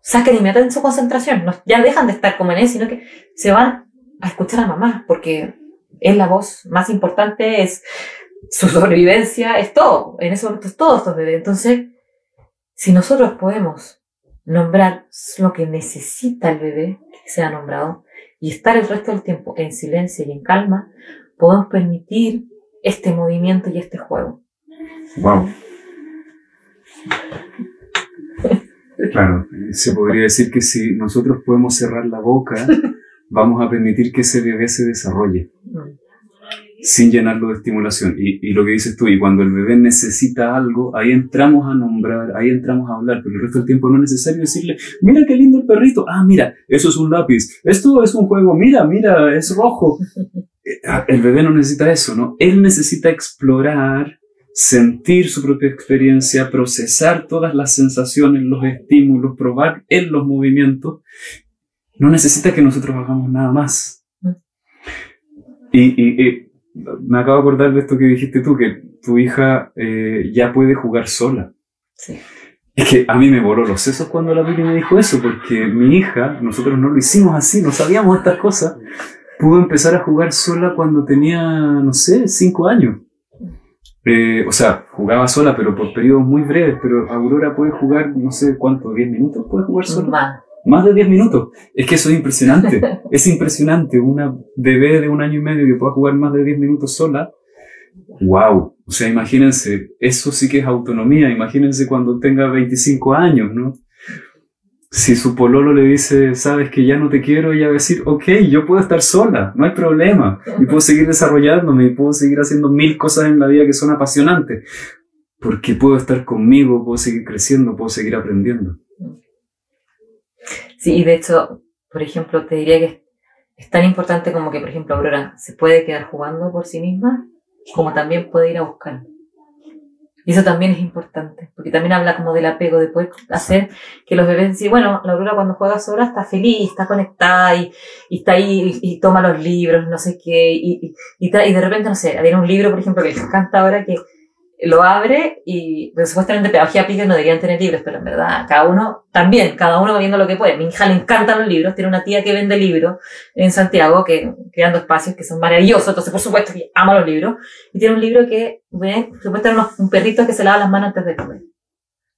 sacan inmediatamente su concentración, ya dejan de estar como en él, sino que se van a escuchar a mamá, porque es la voz más importante, es su sobrevivencia, es todo, en ese momento es todo estos bebés. Entonces, si nosotros podemos nombrar lo que necesita el bebé que sea nombrado y estar el resto del tiempo en silencio y en calma, podemos permitir este movimiento y este juego. Wow. Claro, se podría decir que si nosotros podemos cerrar la boca, [LAUGHS] vamos a permitir que ese bebé se desarrolle sin llenarlo de estimulación. Y, y, lo que dices tú, y cuando el bebé necesita algo, ahí entramos a nombrar, ahí entramos a hablar, pero el resto del tiempo no es necesario decirle, mira qué lindo el perrito, ah, mira, eso es un lápiz, esto es un juego, mira, mira, es rojo. [LAUGHS] El bebé no necesita eso, ¿no? Él necesita explorar, sentir su propia experiencia, procesar todas las sensaciones, los estímulos, probar en los movimientos. No necesita que nosotros hagamos nada más. Y, y, y me acabo de acordar de esto que dijiste tú, que tu hija eh, ya puede jugar sola. Sí. Es que a mí me voló los sesos cuando la Pili me dijo eso, porque mi hija, nosotros no lo hicimos así, no sabíamos estas cosas, pudo empezar a jugar sola cuando tenía, no sé, cinco años. Eh, o sea, jugaba sola, pero por periodos muy breves, pero Aurora puede jugar, no sé cuánto, 10 minutos puede jugar sola. Más. De 10 minutos. Es que eso es impresionante. [LAUGHS] es impresionante. Una bebé de un año y medio que pueda jugar más de 10 minutos sola. ¡Wow! O sea, imagínense, eso sí que es autonomía. Imagínense cuando tenga 25 años, ¿no? Si su pololo le dice, sabes que ya no te quiero, ella va a decir, ok, yo puedo estar sola, no hay problema. Y puedo seguir desarrollándome y puedo seguir haciendo mil cosas en la vida que son apasionantes. Porque puedo estar conmigo, puedo seguir creciendo, puedo seguir aprendiendo. Sí, y de hecho, por ejemplo, te diría que es tan importante como que, por ejemplo, Aurora se puede quedar jugando por sí misma, como también puede ir a buscar. Y eso también es importante, porque también habla como del apego, de poder hacer que los bebés decir, bueno, la Aurora cuando juega sola está feliz, está conectada y, y está ahí y, y, toma los libros, no sé qué, y, y, y, de repente, no sé, hay un libro, por ejemplo, que les encanta ahora que lo abre y pues, supuestamente pedagogía pique no deberían tener libros, pero en verdad cada uno también, cada uno va viendo lo que puede. Mi hija le encantan los libros, tiene una tía que vende libros en Santiago, que creando espacios que son maravillosos, entonces por supuesto que ama los libros, y tiene un libro que ve, supuestamente un perrito que se lava las manos antes de comer.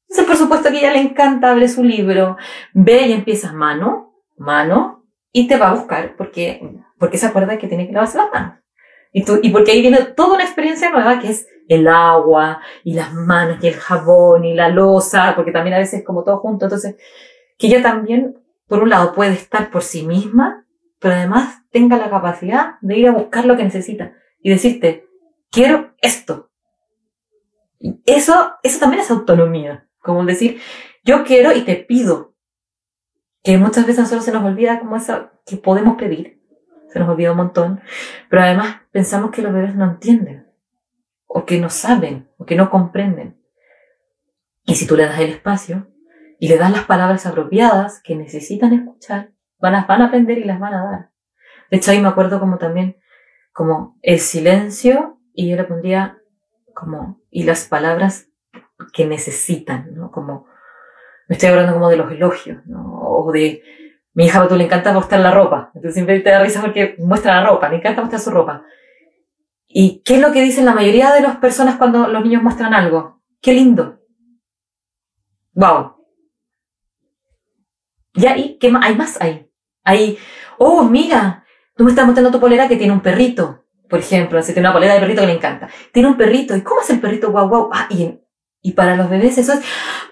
Entonces por supuesto que ella le encanta, abre su libro, ve y empieza mano, mano, y te va a buscar porque, porque se acuerda que tiene que lavarse las manos. Y, tú, y porque ahí viene toda una experiencia nueva que es el agua y las manos y el jabón y la losa, porque también a veces es como todo junto. Entonces, que ella también, por un lado, puede estar por sí misma, pero además tenga la capacidad de ir a buscar lo que necesita y decirte, quiero esto. Y eso, eso también es autonomía. Como decir, yo quiero y te pido. Que muchas veces a nosotros se nos olvida como eso que podemos pedir se nos olvida un montón, pero además pensamos que los bebés no entienden, o que no saben, o que no comprenden. Y si tú le das el espacio y le das las palabras apropiadas que necesitan escuchar, van a, van a aprender y las van a dar. De hecho, ahí me acuerdo como también, como el silencio, y yo le pondría como, y las palabras que necesitan, ¿no? Como, me estoy hablando como de los elogios, ¿no? O de, mi hija, tú le encanta mostrar la ropa. Entonces siempre te da risa porque muestra la ropa, le encanta mostrar su ropa. ¿Y qué es lo que dicen la mayoría de las personas cuando los niños muestran algo? ¡Qué lindo! ¡Wow! Y ahí, ¿qué más? Hay más ahí. Ahí, oh, mira, tú me estás mostrando tu polera que tiene un perrito. Por ejemplo, si tiene una polera de perrito que le encanta. Tiene un perrito. ¿Y cómo es el perrito? ¡Wow, wow! Ah, y, y para los bebés eso es,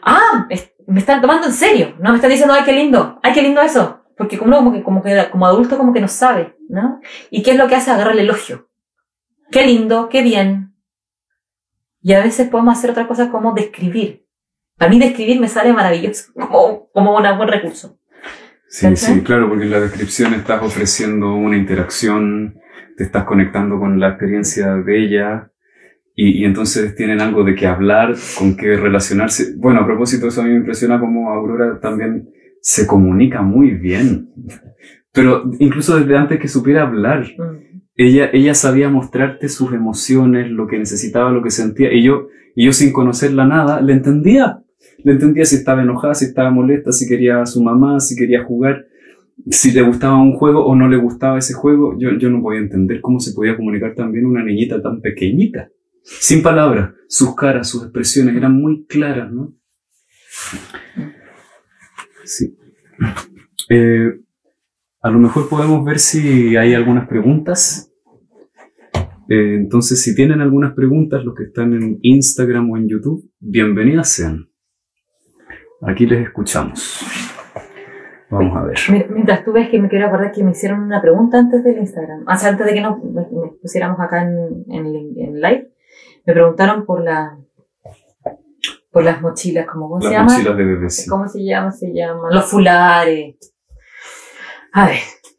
ah, me están tomando en serio, ¿no? Me están diciendo, ay, qué lindo, ay, qué lindo eso. Porque como, como, que, como, que, como adulto como que no sabe, ¿no? ¿Y qué es lo que hace? Agarrar el elogio. Qué lindo, qué bien. Y a veces podemos hacer otra cosa como describir. Para mí describir me sale maravilloso, [LAUGHS] como, como un buen recurso. Sí, sí, claro, porque en la descripción estás ofreciendo una interacción, te estás conectando con la experiencia de ella, y, y, entonces tienen algo de qué hablar, con qué relacionarse. Bueno, a propósito, eso a mí me impresiona como Aurora también se comunica muy bien. [LAUGHS] Pero incluso desde antes que supiera hablar, mm. ella, ella sabía mostrarte sus emociones, lo que necesitaba, lo que sentía. Y yo, y yo sin conocerla nada, le entendía. Le entendía si estaba enojada, si estaba molesta, si quería a su mamá, si quería jugar, si le gustaba un juego o no le gustaba ese juego. Yo, yo no podía entender cómo se podía comunicar también una niñita tan pequeñita. Sin palabras, sus caras, sus expresiones eran muy claras, ¿no? Sí. Eh, a lo mejor podemos ver si hay algunas preguntas. Eh, entonces, si tienen algunas preguntas, los que están en Instagram o en YouTube, bienvenidas sean. Aquí les escuchamos. Vamos a ver. Mientras tú ves que me quiero acordar que me hicieron una pregunta antes del Instagram, antes de que nos, pusiéramos acá en, en, en live, me preguntaron por la por las mochilas, ¿cómo, se llama? Las mochilas de bebés. ¿Cómo se llama? Se llama los fulares. A ver,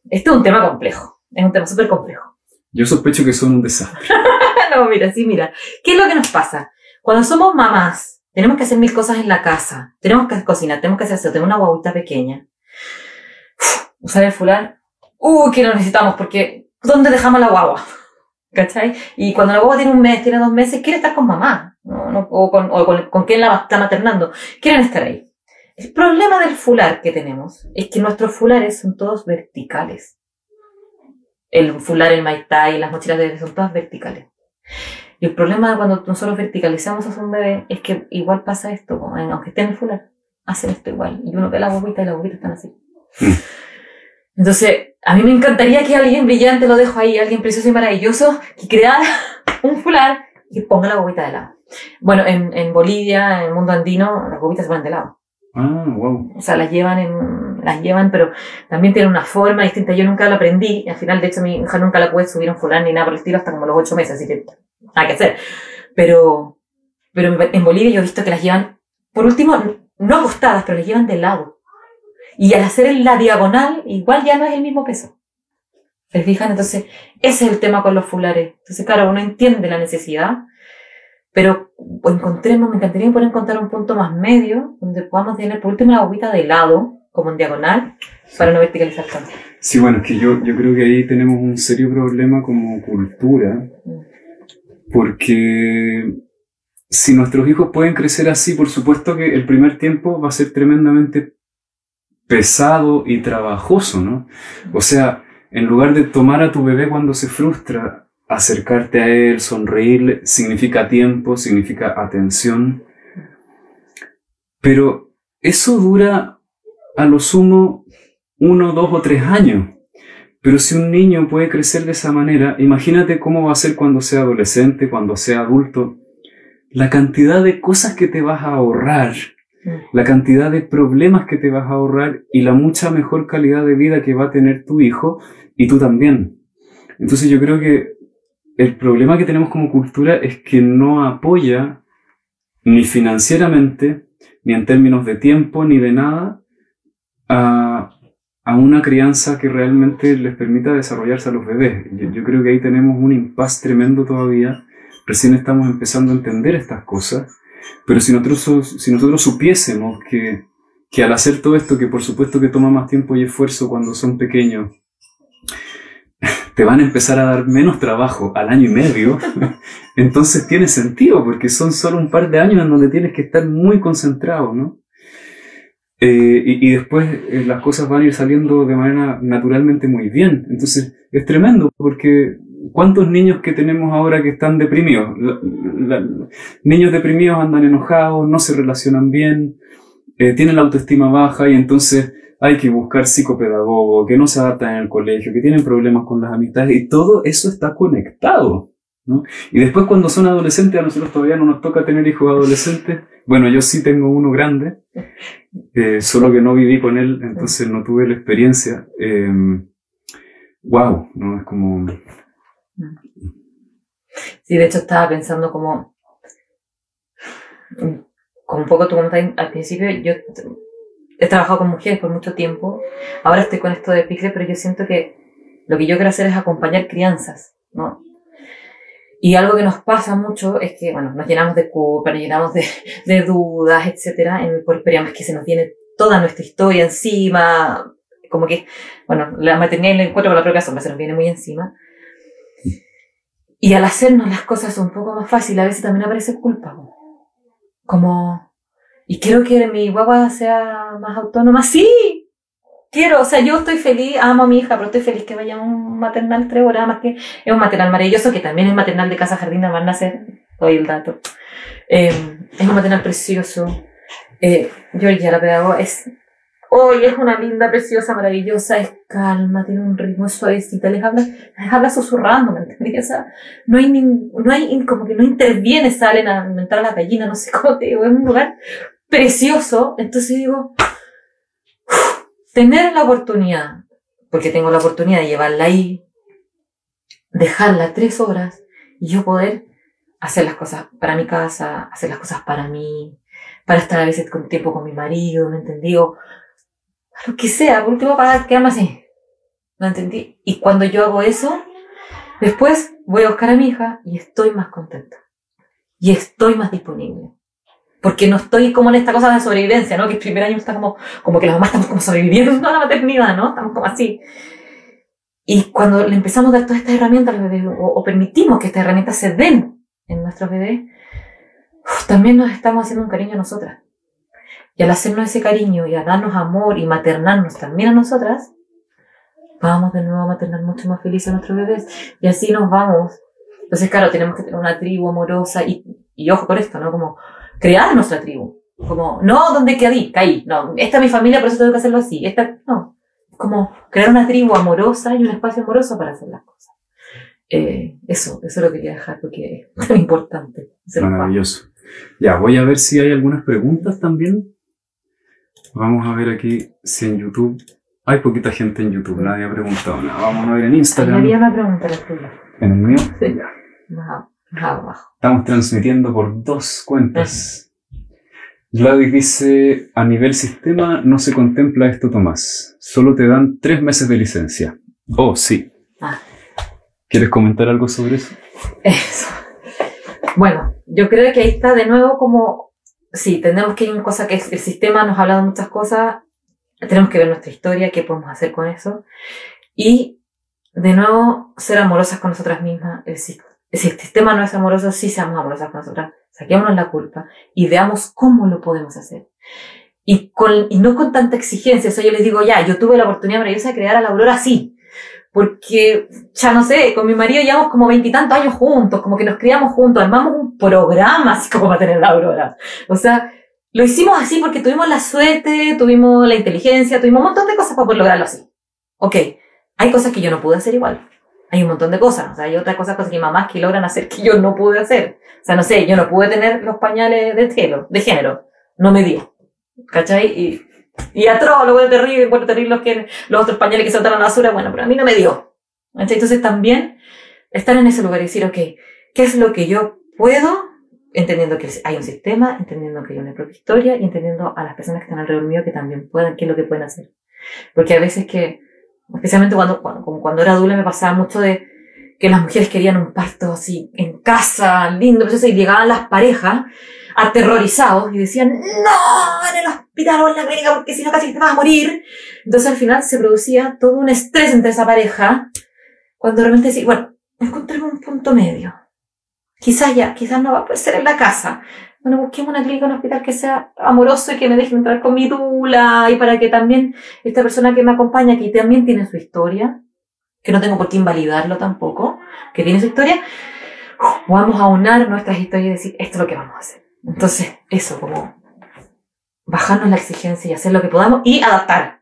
esto es un tema complejo. Es un tema súper complejo. Yo sospecho que son un desastre. [LAUGHS] no, mira, sí, mira. ¿Qué es lo que nos pasa? Cuando somos mamás, tenemos que hacer mil cosas en la casa. Tenemos que cocinar, tenemos que hacer eso. Tengo una guaguita pequeña. usar el fular. Uy, que lo necesitamos porque ¿dónde dejamos la guagua? ¿Cachai? Y cuando la guagua tiene un mes, tiene dos meses, quiere estar con mamá, ¿no? no o, con, o con, con quien la está maternando. Quieren estar ahí. El problema del fular que tenemos es que nuestros fulares son todos verticales. El fular, el maitai, las mochilas de bebé son todas verticales. Y el problema cuando nosotros verticalizamos a un bebé es que igual pasa esto, aunque esté en el fular, hacen esto igual. Y uno ve la bobita y las bobitas están así. Mm. Entonces, a mí me encantaría que alguien brillante, lo dejo ahí, alguien precioso y maravilloso, que creara [LAUGHS] un fular y ponga la bobita de lado. Bueno, en, en Bolivia, en el mundo andino, las bobitas se ponen de lado. Ah, wow. O sea, las llevan en, las llevan, pero también tienen una forma distinta. Yo nunca la aprendí. Al final, de hecho, mi hija nunca la pude subir a un fulano ni nada por el estilo hasta como los ocho meses, así que nada que hacer. Pero, pero en Bolivia yo he visto que las llevan, por último, no acostadas, pero las llevan de lado. Y al hacer la diagonal, igual ya no es el mismo peso. ¿Se fijan? Entonces, ese es el tema con los fulares. Entonces, claro, uno entiende la necesidad, pero encontremos, me encantaría poder encontrar un punto más medio donde podamos tener por último la bobita de lado, como en diagonal, para no verticalizar tanto. Sí, bueno, es que yo, yo creo que ahí tenemos un serio problema como cultura, porque si nuestros hijos pueden crecer así, por supuesto que el primer tiempo va a ser tremendamente pesado y trabajoso, ¿no? O sea, en lugar de tomar a tu bebé cuando se frustra, acercarte a Él, sonreírle, significa tiempo, significa atención. Pero eso dura a lo sumo uno, dos o tres años. Pero si un niño puede crecer de esa manera, imagínate cómo va a ser cuando sea adolescente, cuando sea adulto. La cantidad de cosas que te vas a ahorrar, la cantidad de problemas que te vas a ahorrar y la mucha mejor calidad de vida que va a tener tu hijo y tú también. Entonces yo creo que el problema que tenemos como cultura es que no apoya ni financieramente, ni en términos de tiempo, ni de nada, a, una crianza que realmente les permita desarrollarse a los bebés. Yo, creo que ahí tenemos un impas tremendo todavía. Recién estamos empezando a entender estas cosas, pero si nosotros, si nosotros supiésemos que, que al hacer todo esto, que por supuesto que toma más tiempo y esfuerzo cuando son pequeños, [LAUGHS] te van a empezar a dar menos trabajo al año y medio, [LAUGHS] entonces tiene sentido, porque son solo un par de años en donde tienes que estar muy concentrado, ¿no? Eh, y, después eh, las cosas van a ir saliendo de manera naturalmente muy bien. Entonces es tremendo, porque ¿cuántos niños que tenemos ahora que están deprimidos? niños deprimidos andan enojados, no se relacionan bien, eh, tienen la autoestima baja y entonces hay que buscar psicopedagogo, que no se adaptan en el colegio, que tienen problemas con las amistades, y todo eso está conectado. ¿No? Y después cuando son adolescentes, a nosotros todavía no nos toca tener hijos adolescentes. Bueno, yo sí tengo uno grande, [LAUGHS] eh, solo que no viví con él, entonces no tuve la experiencia. wow, em, ¿no? Es como... Sí, de hecho estaba pensando como... Como un poco tú comentabas al principio, yo he trabajado con mujeres por mucho tiempo, ahora estoy con esto de picle, pero yo siento que lo que yo quiero hacer es acompañar crianzas, ¿no? Y algo que nos pasa mucho es que, bueno, nos llenamos de culpa, nos llenamos de, de dudas, etcétera, en, por esperamos que se nos viene toda nuestra historia encima, como que, bueno, la maternidad y el encuentro con la propia sombra se nos viene muy encima. Y al hacernos las cosas un poco más fáciles, a veces también aparece culpa. Como, y quiero que mi guagua sea más autónoma. Sí, quiero, o sea, yo estoy feliz, amo a mi hija, pero estoy feliz que vaya a un maternal tres horas, más que es un maternal maravilloso, que también es maternal de Casa Jardín, van a nacer, doy el dato. Eh, es un maternal precioso. Eh, Georgia, la pedagoga, es Hoy es una linda, preciosa, maravillosa, es calma, tiene un ritmo suavecita, les habla, les habla susurrando, ¿me entendés? O sea, no hay, no hay, como que no interviene, salen a alimentar a las gallinas, no sé cómo te digo, es un lugar precioso. Entonces digo, tener la oportunidad, porque tengo la oportunidad de llevarla ahí, dejarla tres horas y yo poder hacer las cosas para mi casa, hacer las cosas para mí, para estar a veces con tiempo con mi marido, ¿me entendí? lo que sea, por último para quedarme así. ¿No entendí? Y cuando yo hago eso, después voy a buscar a mi hija y estoy más contenta. Y estoy más disponible. Porque no estoy como en esta cosa de sobrevivencia, ¿no? Que el primer año está como, como que las mamás estamos como sobreviviendo [LAUGHS] a la maternidad, ¿no? Estamos como así. Y cuando le empezamos a dar todas estas herramientas a los bebés, o, permitimos que estas herramientas se den en nuestros bebés, también nos estamos haciendo un cariño a nosotras. Y al hacernos ese cariño y a darnos amor y maternarnos también a nosotras, vamos de nuevo a maternar mucho más felices a nuestros bebés. Y así nos vamos. Entonces, claro, tenemos que tener una tribu amorosa y, y ojo con esto, ¿no? Como crear nuestra tribu. Como, no, ¿dónde caí? Caí. No, esta es mi familia, por eso tengo que hacerlo así. Esta, no. Como crear una tribu amorosa y un espacio amoroso para hacer las cosas. Eh, eso, eso lo quería dejar porque [LAUGHS] es tan importante. Maravilloso. Ya, voy a ver si hay algunas preguntas también. Vamos a ver aquí si en YouTube. Hay poquita gente en YouTube, nadie ha preguntado nada. Vamos a ver en Instagram. Había una pregunta la tuya. En el mío. Sí. Ya. Más abajo. Estamos transmitiendo por dos cuentas. Gladys dice, a nivel sistema no se contempla esto, Tomás. Solo te dan tres meses de licencia. Oh, sí. Ah. ¿Quieres comentar algo sobre eso? Eso. Bueno, yo creo que ahí está de nuevo como, sí, tenemos que ir en cosas que el sistema nos ha hablado de muchas cosas, tenemos que ver nuestra historia, qué podemos hacer con eso. Y de nuevo, ser amorosas con nosotras mismas. El, si el sistema no es amoroso, sí seamos amorosas con nosotras. Saquémonos la culpa y veamos cómo lo podemos hacer. Y, con, y no con tanta exigencia. O sea, yo les digo, ya, yo tuve la oportunidad maravillosa de crear a la Aurora así. Porque, ya no sé, con mi marido llevamos como veintitantos años juntos, como que nos criamos juntos, armamos un programa así como para tener la Aurora. O sea, lo hicimos así porque tuvimos la suerte, tuvimos la inteligencia, tuvimos un montón de cosas para poder lograrlo así. Ok, hay cosas que yo no pude hacer igual. Hay un montón de cosas. O sea, hay otras cosas, cosas que mamás que logran hacer que yo no pude hacer. O sea, no sé, yo no pude tener los pañales de género, de género. No me dio. ¿Cachai? Y, y atroz, lo bueno terrible, bueno terrible los, que, los otros pañales que se botaron a la basura, bueno, pero a mí no me dio. ¿Cachai? Entonces también estar en ese lugar y decir, ok, ¿qué es lo que yo puedo? Entendiendo que hay un sistema, entendiendo que hay una propia historia y entendiendo a las personas que están alrededor mío que también puedan, qué es lo que pueden hacer. Porque a veces que, especialmente cuando, cuando, como cuando era adulta, me pasaba mucho de que las mujeres querían un parto así en casa, lindo, y llegaban las parejas aterrorizados y decían, no, en el hospital o en la clínica porque si no casi te vas a morir. Entonces al final se producía todo un estrés entre esa pareja cuando realmente decía, bueno, encontremos un punto medio. Quizás ya, quizás no va a poder ser en la casa. Bueno, busquemos una clínica, un hospital que sea amoroso y que me dejen entrar con mi dula y para que también esta persona que me acompaña, que también tiene su historia, que no tengo por qué invalidarlo tampoco, que tiene su historia, vamos a unar nuestras historias y decir, esto es lo que vamos a hacer. Entonces, eso, como bajarnos la exigencia y hacer lo que podamos y adaptar.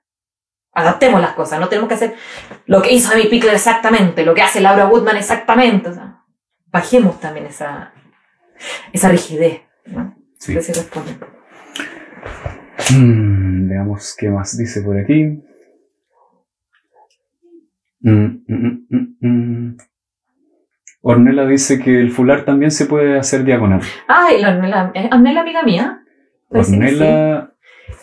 Adaptemos las cosas, no tenemos que hacer lo que hizo Amy Pickler exactamente, lo que hace Laura Woodman exactamente. O bajemos también esa, esa rigidez. ¿No? Sí. Que se responde. Mm, veamos qué más dice por aquí. Mm, mm, mm. Ornella dice que el fular también se puede hacer diagonal. Ay, la Ornella, ¿eh? Ornella, amiga mía. Ornella sí.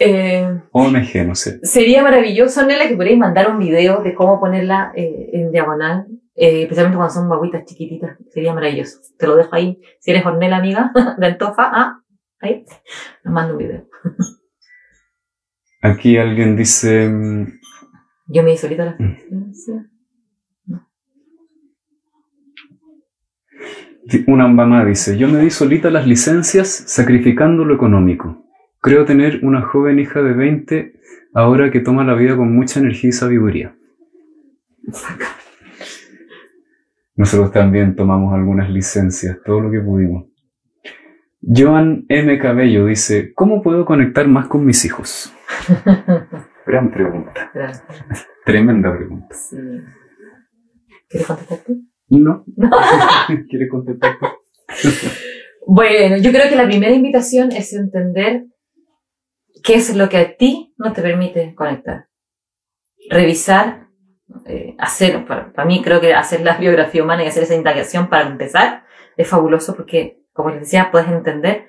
Eh, OMG, no sé. sería maravilloso, Ornella, que pudierais mandar un video de cómo ponerla eh, en diagonal, eh, especialmente cuando son guaguitas chiquititas. Sería maravilloso. Te lo dejo ahí. Si eres Ornella, amiga [LAUGHS] de Antofa, ah, ahí, nos mando un video. Aquí alguien dice. mm, Yo me di solita la Mm. licencia. di- Una mamá dice: Yo me di solita las licencias sacrificando lo económico. Creo tener una joven hija de 20 ahora que toma la vida con mucha energía y sabiduría. Nosotros también tomamos algunas licencias, todo lo que pudimos. Joan M. Cabello dice, ¿cómo puedo conectar más con mis hijos? [LAUGHS] Gran pregunta. Gracias. Tremenda pregunta. Sí. ¿Quieres contestar tú? ¿No? [LAUGHS] ¿Quieres contestar tú? [LAUGHS] Bueno, yo creo que la primera invitación es entender qué es lo que a ti no te permite conectar. Revisar, eh, hacer, para, mí creo que hacer la biografía humana y hacer esa indagación para empezar es fabuloso porque, como les decía, puedes entender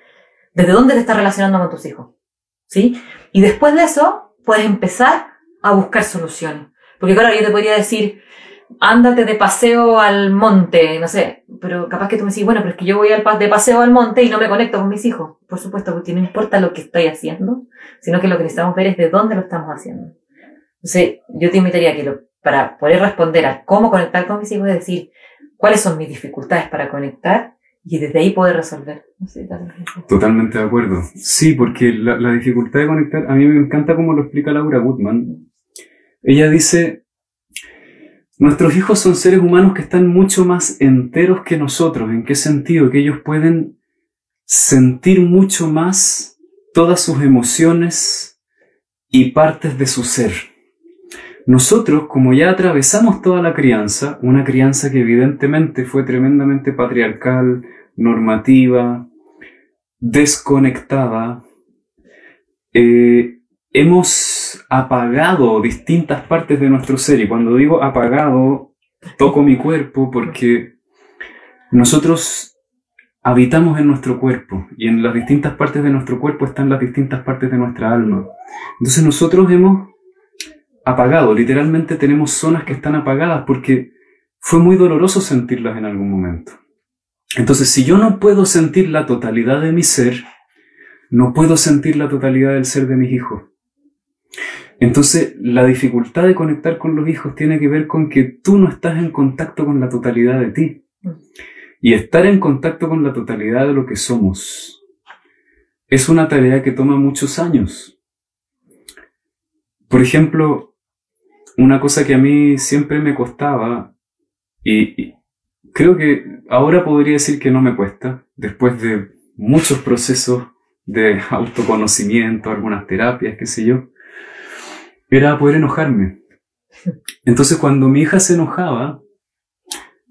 desde dónde te estás relacionando con tus hijos. ¿Sí? Y después de eso, puedes empezar a buscar soluciones. Porque claro, yo te podría decir, ándate de paseo al monte, no sé, pero capaz que tú me decís, bueno, pero es que yo voy al pa- de paseo al monte y no me conecto con mis hijos. Por supuesto, porque no importa lo que estoy haciendo, sino que lo que necesitamos ver es de dónde lo estamos haciendo. Entonces, yo te invitaría a que lo, para poder responder a cómo conectar con mis hijos, es decir, cuáles son mis dificultades para conectar y desde ahí poder resolver. No sé. Totalmente de acuerdo. Sí, porque la, la dificultad de conectar, a mí me encanta cómo lo explica Laura Goodman. Ella dice, nuestros hijos son seres humanos que están mucho más enteros que nosotros. ¿En qué sentido? Que ellos pueden sentir mucho más todas sus emociones y partes de su ser. Nosotros, como ya atravesamos toda la crianza, una crianza que evidentemente fue tremendamente patriarcal, normativa, desconectada, eh, hemos apagado distintas partes de nuestro ser. Y cuando digo apagado, toco mi cuerpo porque nosotros habitamos en nuestro cuerpo y en las distintas partes de nuestro cuerpo están las distintas partes de nuestra alma. Entonces nosotros hemos apagado, literalmente tenemos zonas que están apagadas porque fue muy doloroso sentirlas en algún momento. Entonces si yo no puedo sentir la totalidad de mi ser, no puedo sentir la totalidad del ser de mis hijos. Entonces, la dificultad de conectar con los hijos tiene que ver con que tú no estás en contacto con la totalidad de ti. Y estar en contacto con la totalidad de lo que somos es una tarea que toma muchos años. Por ejemplo, una cosa que a mí siempre me costaba, y, creo que ahora podría decir que no me cuesta, después de muchos procesos de [LAUGHS] autoconocimiento, algunas terapias, qué sé yo, era poder enojarme. Entonces cuando mi hija se enojaba,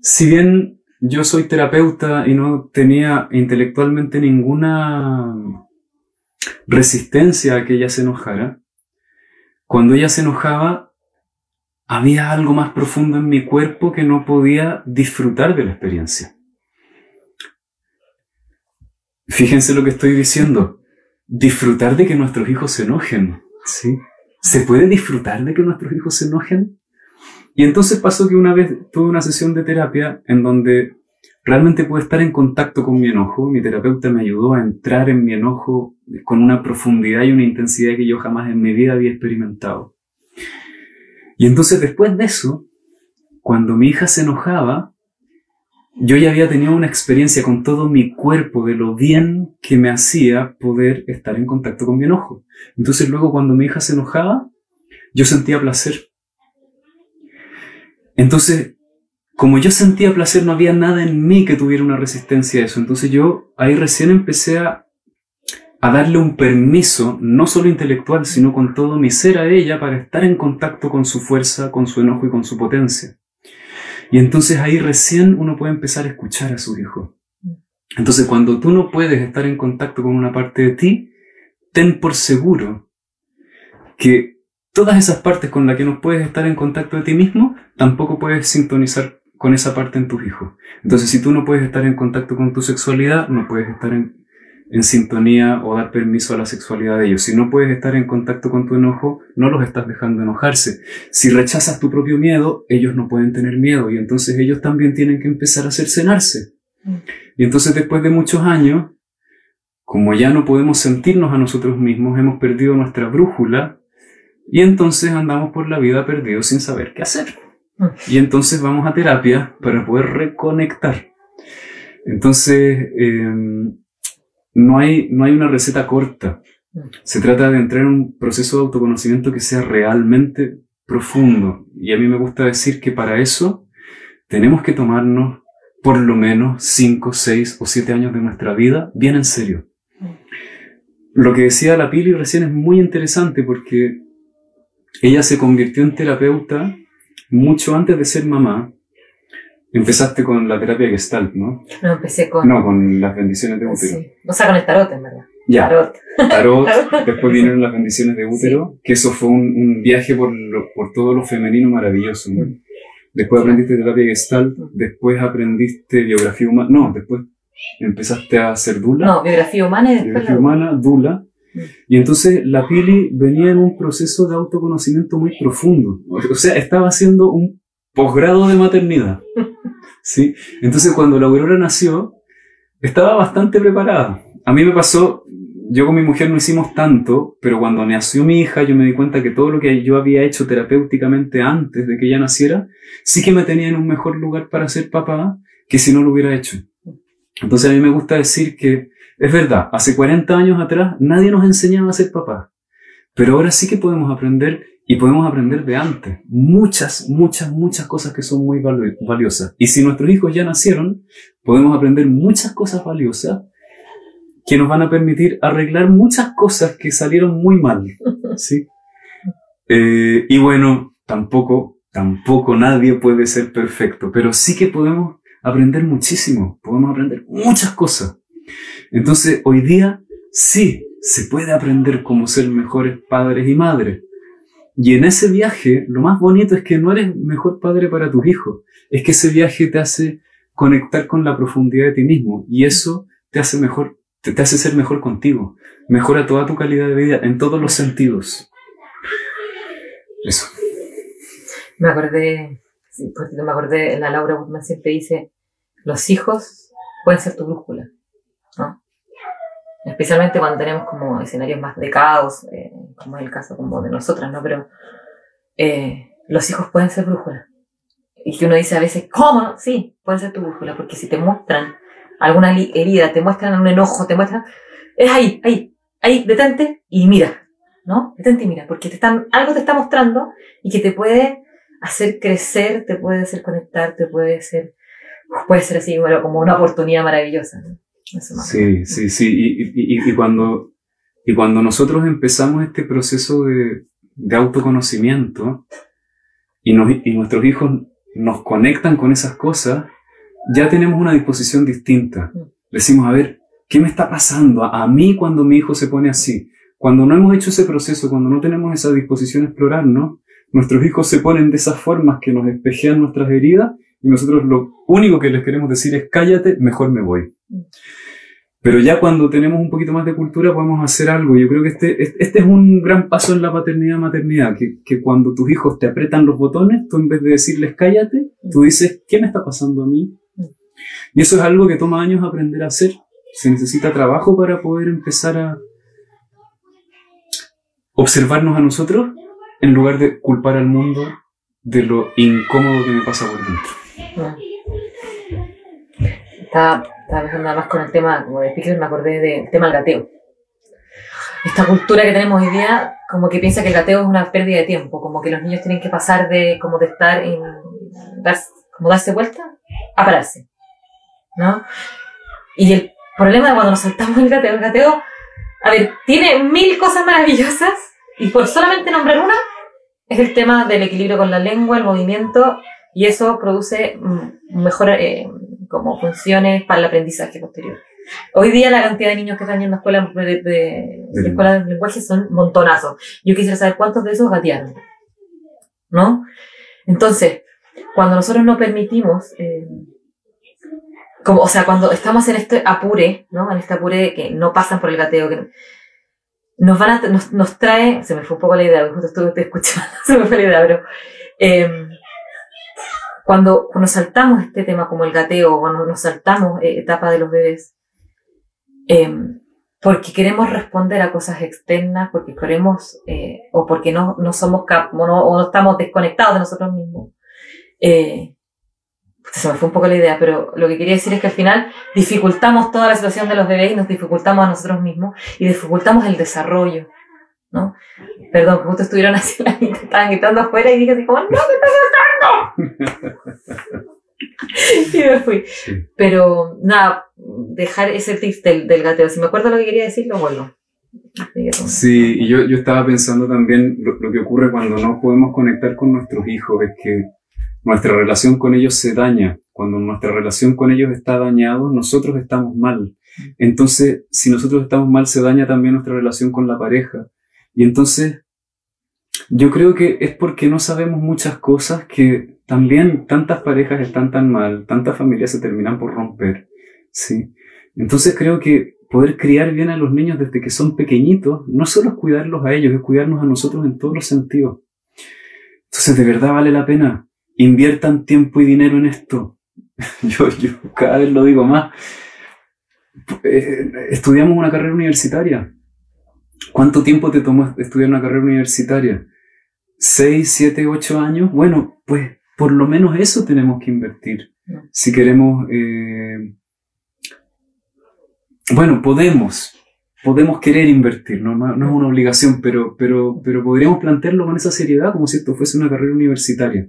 si bien yo soy terapeuta y no tenía intelectualmente ninguna resistencia a que ella se enojara, cuando ella se enojaba, había algo más profundo en mi cuerpo que no podía disfrutar de la experiencia. Fíjense lo que estoy diciendo. Disfrutar de que nuestros hijos se enojen. ¿sí? ¿Se puede disfrutar de que nuestros hijos se enojen? Y entonces pasó que una vez tuve una sesión de terapia en donde realmente pude estar en contacto con mi enojo. Mi terapeuta me ayudó a entrar en mi enojo con una profundidad y una intensidad que yo jamás en mi vida había experimentado. Y entonces después de eso, cuando mi hija se enojaba, yo ya había tenido una experiencia con todo mi cuerpo de lo bien que me hacía poder estar en contacto con mi enojo. Entonces luego cuando mi hija se enojaba, yo sentía placer. Entonces, como yo sentía placer, no había nada en mí que tuviera una resistencia a eso. Entonces yo ahí recién empecé a, a darle un permiso, no solo intelectual, sino con todo mi ser a ella para estar en contacto con su fuerza, con su enojo y con su potencia. Y entonces ahí recién uno puede empezar a escuchar a su hijo. Entonces cuando tú no puedes estar en contacto con una parte de ti, ten por seguro que todas esas partes con las que no puedes estar en contacto de ti mismo, tampoco puedes sintonizar con esa parte en tus hijos. Entonces si tú no puedes estar en contacto con tu sexualidad, no puedes estar en, en sintonía o dar permiso a la sexualidad de ellos. Si no puedes estar en contacto con tu enojo, no los estás dejando enojarse. Si rechazas tu propio miedo, ellos no pueden tener miedo y entonces ellos también tienen que empezar a cercenarse. Y entonces después de muchos años, como ya no podemos sentirnos a nosotros mismos, hemos perdido nuestra brújula y entonces andamos por la vida perdidos sin saber qué hacer. Y entonces vamos a terapia para poder reconectar. Entonces, eh, no hay, no hay una receta corta. Mm. Se trata de entrar en un proceso de autoconocimiento que sea realmente profundo. Y a mí me gusta decir que para eso tenemos que tomarnos por lo menos 5, 6 o 7 años de nuestra vida bien en serio. Mm. Lo que decía la Pili recién es muy interesante porque ella se convirtió en terapeuta mucho antes de ser mamá Empezaste con la terapia Gestalt, ¿no? No, empecé con... No, con las bendiciones de útero. Sí. O sea, con el tarot, en verdad. Ya. Tarot. Tarot. [LAUGHS] después vinieron las bendiciones de útero, que eso fue un, un viaje por, lo, por todo lo femenino maravilloso, ¿no? Mm. Después aprendiste terapia Gestalt, mm. después aprendiste biografía humana, no, después empezaste a hacer Dula. No, biografía humana y después... Biografía humana, Dula. Mm. Y entonces la Pili venía en un proceso de autoconocimiento muy profundo. O sea, estaba haciendo un posgrado de maternidad. [LAUGHS] ¿sí? Entonces cuando la Aurora nació, estaba bastante preparada. A mí me pasó, yo con mi mujer no hicimos tanto, pero cuando nació mi hija yo me di cuenta que todo lo que yo había hecho terapéuticamente antes de que ella naciera, sí que me tenía en un mejor lugar para ser papá que si no lo hubiera hecho. Entonces a mí me gusta decir que es verdad, hace 40 años atrás nadie nos enseñaba a ser papá, pero ahora sí que podemos aprender y podemos aprender de antes muchas, muchas, muchas cosas que son muy valiosas. Y si nuestros hijos ya nacieron, podemos aprender muchas cosas valiosas que nos van a permitir arreglar muchas cosas que salieron muy mal. [LAUGHS] ¿sí? Eh, y bueno, tampoco, tampoco nadie puede ser perfecto, pero sí que podemos aprender muchísimo, podemos aprender muchas cosas. Entonces, hoy día, sí, se puede aprender cómo ser mejores padres y madres. Y en ese viaje, lo más bonito es que no eres mejor padre para tus hijos, es que ese viaje te hace conectar con la profundidad de ti mismo y eso te hace mejor, te, hace ser mejor contigo, mejora toda tu calidad de vida en todos los sentidos. Eso. Me acordé, sí, me acordé, la Laura Gutman siempre dice, los hijos pueden ser tu brújula, ¿no? Especialmente cuando tenemos como escenarios más de caos, eh, como es el caso como de nosotras, ¿no? Pero eh, los hijos pueden ser brújula. Y que uno dice a veces, ¿cómo? Sí, pueden ser tu brújula, porque si te muestran alguna herida, te muestran un enojo, te muestran, es ahí, ahí, ahí, detente y mira, ¿no? Detente y mira, porque te están, algo te está mostrando y que te puede hacer crecer, te puede hacer conectar, te puede hacer, puede ser así, bueno, como una oportunidad maravillosa, ¿no? Sí, sí, sí. Y, y- y- y cuando, y cuando nosotros empezamos este proceso de, de autoconocimiento y, nos- y nuestros hijos nos conectan con esas cosas, ya tenemos una disposición distinta. Decimos, a ver, ¿qué me está pasando a, a mí cuando mi hijo se pone así? Cuando no hemos hecho ese proceso, cuando no tenemos esa disposición a explorarnos, nuestros hijos se ponen de esas formas que nos espejean nuestras heridas y nosotros lo único que les queremos decir es cállate, mejor me voy. Pero ya cuando tenemos un poquito más de cultura podemos hacer algo. Yo creo que este, este es un gran paso en la paternidad-maternidad, que, que cuando tus hijos te apretan los botones, tú en vez de decirles cállate, tú dices, ¿qué me está pasando a mí? Y eso es algo que toma años aprender a hacer. Se necesita trabajo para poder empezar a observarnos a nosotros en lugar de culpar al mundo de lo incómodo que me pasa por dentro. Mm. Estaba, pensando nada más con el tema, como de Pickles, me acordé del tema del gateo. Esta cultura que tenemos hoy día, como que piensa que el gateo es una pérdida de tiempo, como que los niños tienen que pasar de, como de estar en, como darse vuelta a pararse, ¿no? Y el problema de cuando nos saltamos el gateo, el gateo, a ver, tiene mil cosas maravillosas, y por solamente nombrar una, es el tema del equilibrio con la lengua, el movimiento, y eso produce mm, mejor eh, como funciones para el aprendizaje posterior. Hoy día la cantidad de niños que están yendo a escuelas de, de, de escuelas de lenguaje son montonazos. Yo quisiera saber cuántos de esos gatearon. ¿No? Entonces, cuando nosotros no permitimos, eh, como, o sea, cuando estamos en este apure, ¿no? En este apure que no pasan por el gateo, que nos van a, nos, nos trae, se me fue un poco la idea, justo estuve escuchando, [LAUGHS] se me fue la idea, pero eh, cuando, cuando saltamos este tema como el gateo, cuando nos saltamos eh, etapa de los bebés, eh, porque queremos responder a cosas externas, porque queremos, eh, o porque no, no somos cap o no, o no estamos desconectados de nosotros mismos. Eh, se me fue un poco la idea, pero lo que quería decir es que al final dificultamos toda la situación de los bebés y nos dificultamos a nosotros mismos y dificultamos el desarrollo, ¿no? Perdón, justo estuvieron [LAUGHS] así, estaban gritando afuera y dije así como, ¡No, me está gritando! [LAUGHS] y me fui. Sí. Pero nada, dejar ese tip del, del gateo. Si me acuerdo lo que quería decir, lo vuelvo. Sí, y yo, yo estaba pensando también lo, lo que ocurre cuando no podemos conectar con nuestros hijos, es que nuestra relación con ellos se daña. Cuando nuestra relación con ellos está dañado, nosotros estamos mal. Entonces, si nosotros estamos mal, se daña también nuestra relación con la pareja. Y entonces, yo creo que es porque no sabemos muchas cosas que también tantas parejas están tan mal, tantas familias se terminan por romper. Sí. Entonces creo que poder criar bien a los niños desde que son pequeñitos, no solo es cuidarlos a ellos, es cuidarnos a nosotros en todos los sentidos. Entonces, de verdad vale la pena. Inviertan tiempo y dinero en esto. [LAUGHS] Yo, yo cada vez lo digo más. Eh, estudiamos una carrera universitaria. ¿Cuánto tiempo te tomó estudiar una carrera universitaria? ¿Seis, siete, ocho años? Bueno, pues por lo menos eso tenemos que invertir. Si queremos... eh, bueno, podemos, podemos querer invertir, no, no, no es una obligación, pero, pero, pero podríamos plantearlo con esa seriedad como si esto fuese una carrera universitaria.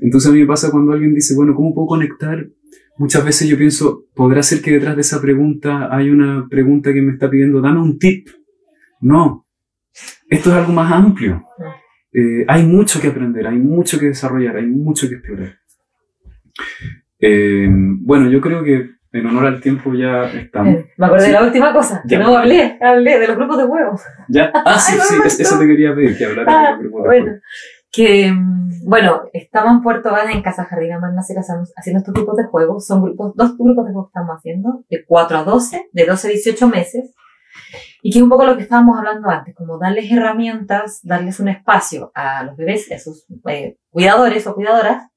Entonces a mí me pasa cuando alguien dice, bueno, ¿cómo puedo conectar? Muchas veces yo pienso, ¿podrá ser que detrás de esa pregunta hay una pregunta que me está pidiendo, dame un tip? No, esto es algo más amplio. Eh, hay mucho que aprender, hay mucho que desarrollar, hay mucho que explorar. Eh, bueno, yo creo que en honor al tiempo ya estamos. Eh, Me acordé de la última cosa. Ya. Que no hablé, hablé de los grupos de juegos. ¿Ya? [LAUGHS] Ah, sí, sí, es- eso te quería pedir, que hablaras Ah, de los grupos de bueno. juego. Que, mm, bueno, estamos en Puerto Vara, en Casa Jardín Amarnacera, estamos haciendo estos grupos de juegos. Son grupos, dos grupos de juegos que estamos haciendo, de 4 a 12, de 12 a 18 meses. Y que es un poco lo que estábamos hablando antes, como darles herramientas, darles un espacio a los bebés, a sus eh, cuidadores o cuidadoras,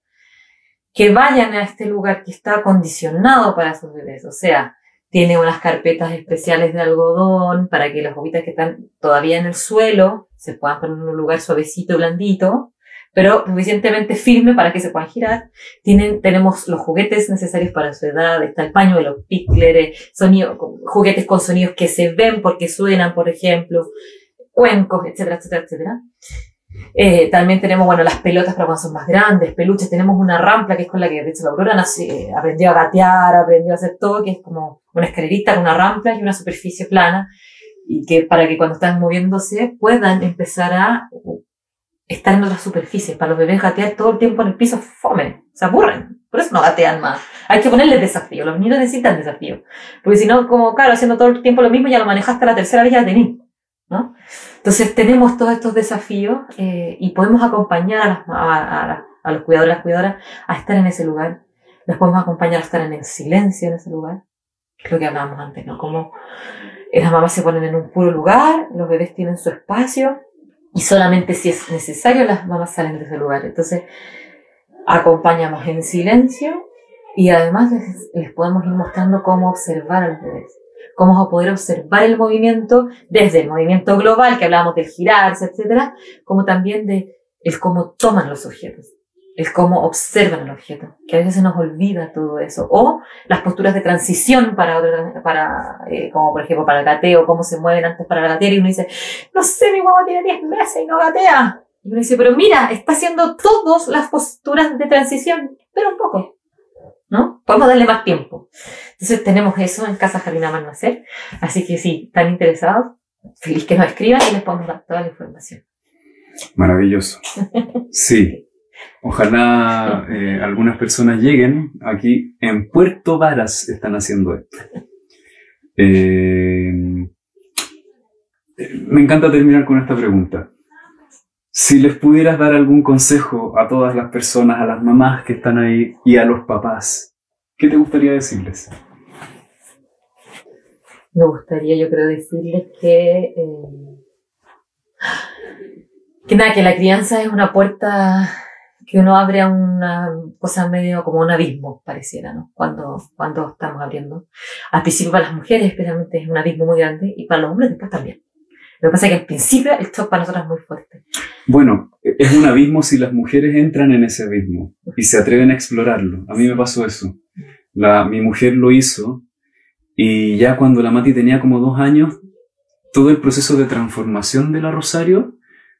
que vayan a este lugar que está acondicionado para sus bebés. O sea, tiene unas carpetas especiales de algodón para que las bobitas que están todavía en el suelo se puedan poner en un lugar suavecito y blandito, pero suficientemente firme para que se puedan girar. Tienen, tenemos los juguetes necesarios para su edad, está el pañuelo, picklers, sonido, juguetes con sonidos que se ven porque suenan, por ejemplo, cuencos, etcétera, etcétera, etcétera. Eh, también tenemos, bueno, las pelotas para cuando son más grandes, peluches. Tenemos una rampla que es con la que, de hecho, la Aurora eh, aprendió a gatear, aprendió a hacer todo, que es como una escalerita con una rampla y una superficie plana. Y que para que cuando están moviéndose puedan empezar a estar en otras superficies. Para los bebés gatear todo el tiempo en el piso, fome, se aburren. Por eso no gatean más. Hay que ponerles desafío. Los niños necesitan desafío. Porque si no, como, claro, haciendo todo el tiempo lo mismo, ya lo manejaste la tercera vez, ya tenés. ¿no? Entonces tenemos todos estos desafíos eh, y podemos acompañar a, las, a, a- a los cuidadores las cuidadoras a estar en ese lugar. Les podemos acompañar a estar en el silencio en ese lugar. Es lo que hablábamos antes, ¿no? Como eh, las mamás se ponen en un puro lugar, los bebés tienen su espacio y solamente si es necesario las mamás salen de ese lugar. Entonces acompañamos en silencio y además les, podemos ir mostrando cómo observar a los bebés cómo poder observar el movimiento desde el movimiento global, que hablábamos del girarse, etcétera, como también de el cómo toman los objetos, el cómo observan el objeto, que a veces se nos olvida todo eso, o las posturas de transición para, otra- para eh, como por ejemplo para el gateo, cómo se mueven antes para gatear, y uno dice, no sé, mi guagua tiene 10 meses y no gatea. Y uno dice, pero mira, está haciendo todas las posturas de transición, pero un poco. ¿No? Podemos darle más tiempo. Entonces tenemos eso en Casa Jardín Amar Nacer. Así que si están interesados, feliz que nos escriban y les podemos dar toda la información. Maravilloso. Sí. Ojalá [LAUGHS] eh, algunas personas lleguen. Aquí en Puerto Varas están haciendo esto. Eh, me encanta terminar con esta pregunta. Si les pudieras dar algún consejo a todas las personas, a las mamás que están ahí y a los papás, ¿qué te gustaría decirles? Me gustaría, yo creo, decirles que, eh, que nada, que la crianza es una puerta que uno abre a una cosa medio como un abismo, pareciera, ¿no? Cuando, cuando estamos abriendo. Al principio para las mujeres especialmente es un abismo muy grande y para los hombres después también. Lo que pasa es que al principio el shock para nosotros es muy fuerte. Bueno, es un abismo si las mujeres entran en ese abismo y se atreven a explorarlo. A mí me pasó eso. La, mi mujer lo hizo y ya cuando la Mati tenía como dos años, todo el proceso de transformación de la Rosario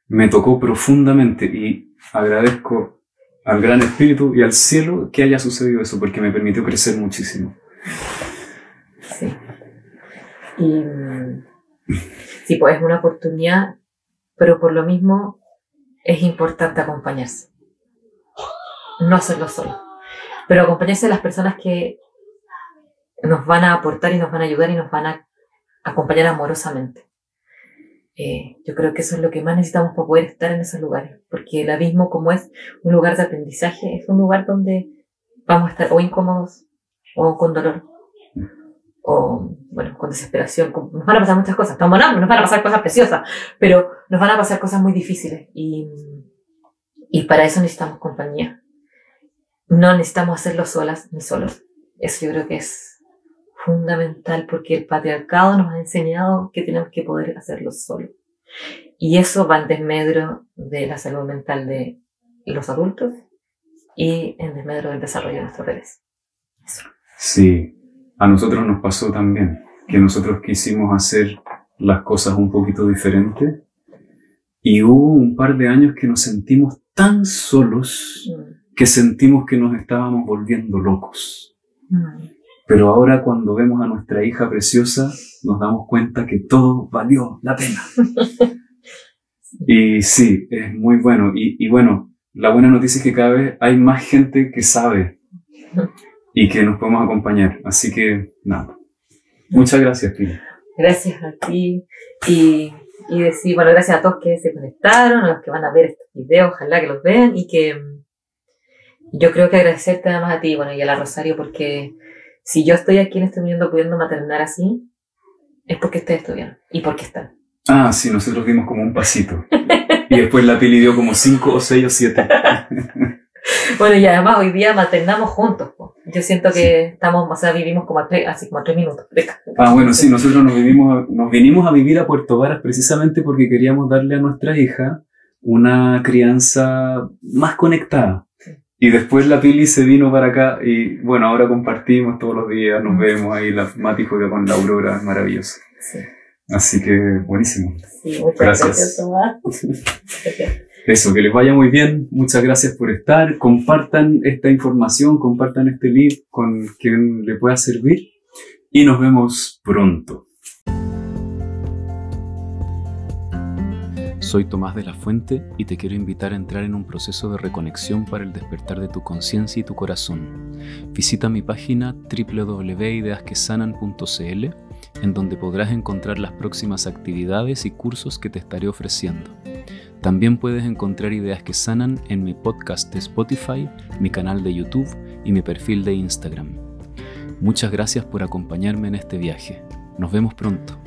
me tocó profundamente y agradezco al Gran Espíritu y al cielo que haya sucedido eso porque me permitió crecer muchísimo. Sí. Y mm, sí, pues es una oportunidad, pero por lo mismo es importante acompañarse. No hacerlo solo. Pero acompañarse de las personas que nos van a aportar y nos van a ayudar y nos van a acompañar amorosamente. Eh, yo creo que eso es lo que más necesitamos para poder estar en esos lugares, porque el abismo como es un lugar de aprendizaje, es un lugar donde vamos a estar o incómodos o con dolor o bueno, con desesperación, nos van a pasar muchas cosas, estamos nos van a pasar cosas preciosas, pero nos van a pasar cosas muy difíciles y, y para eso necesitamos compañía. No necesitamos hacerlo solas ni solos. Eso yo creo que es fundamental porque el patriarcado nos ha enseñado que tenemos que poder hacerlo solos. Y eso va en desmedro de la salud mental de los adultos y en desmedro del desarrollo de nuestros bebés. Sí, a nosotros nos pasó también, que nosotros quisimos hacer las cosas un poquito diferentes y hubo un par de años que nos sentimos tan solos Mm, que sentimos que nos estábamos volviendo locos. mm. Pero ahora cuando vemos a nuestra hija preciosa, nos damos cuenta que todo valió la pena. [LAUGHS] Y sí, es muy bueno. Y, y bueno, la buena noticia es que cada vez hay más gente que sabe y que nos podemos acompañar. Así que, nada. Muchas gracias, Pili. Gracias a ti. Y, y decir, bueno, gracias a todos que se conectaron, a los que van a ver estos videos, ojalá que los vean y que yo creo que agradecerte además a ti, bueno, y a la Rosario, porque si yo estoy aquí en este momento pudiendo maternar así, es porque ustedes estuvieron y porque están. Ah, sí, nosotros dimos como un pasito. y después la Pili dio como cinco o seis o siete. [LAUGHS] Bueno, y además hoy día maternamos juntos. po. Yo siento que estamos, o sea, vivimos como a tres, así como a tres minutos. Ah, bueno, sí, nosotros nos, vivimos, nos vinimos a vivir a Puerto Varas precisamente porque queríamos darle a nuestra hija una crianza más conectada. Y después la Pili se vino para acá y bueno, ahora compartimos todos los días, nos Mm. vemos ahí, la Mati juega con la Aurora, es maravilloso. Sí, Así que buenísimo. sí, muchas. Gracias. [LAUGHS] Eso, que les vaya muy bien, muchas gracias por estar, compartan esta información, compartan este link con quien le pueda servir y nos vemos pronto. Soy Tomás de la Fuente y te quiero invitar a entrar en un proceso de reconexión para el despertar de tu conciencia y tu corazón. Visita mi página www.ideasquesanan.cl en donde podrás encontrar las próximas actividades y cursos que te estaré ofreciendo. También puedes encontrar ideas que sanan en mi podcast de Spotify, mi canal de YouTube y mi perfil de Instagram. Muchas gracias por acompañarme en este viaje. Nos vemos pronto.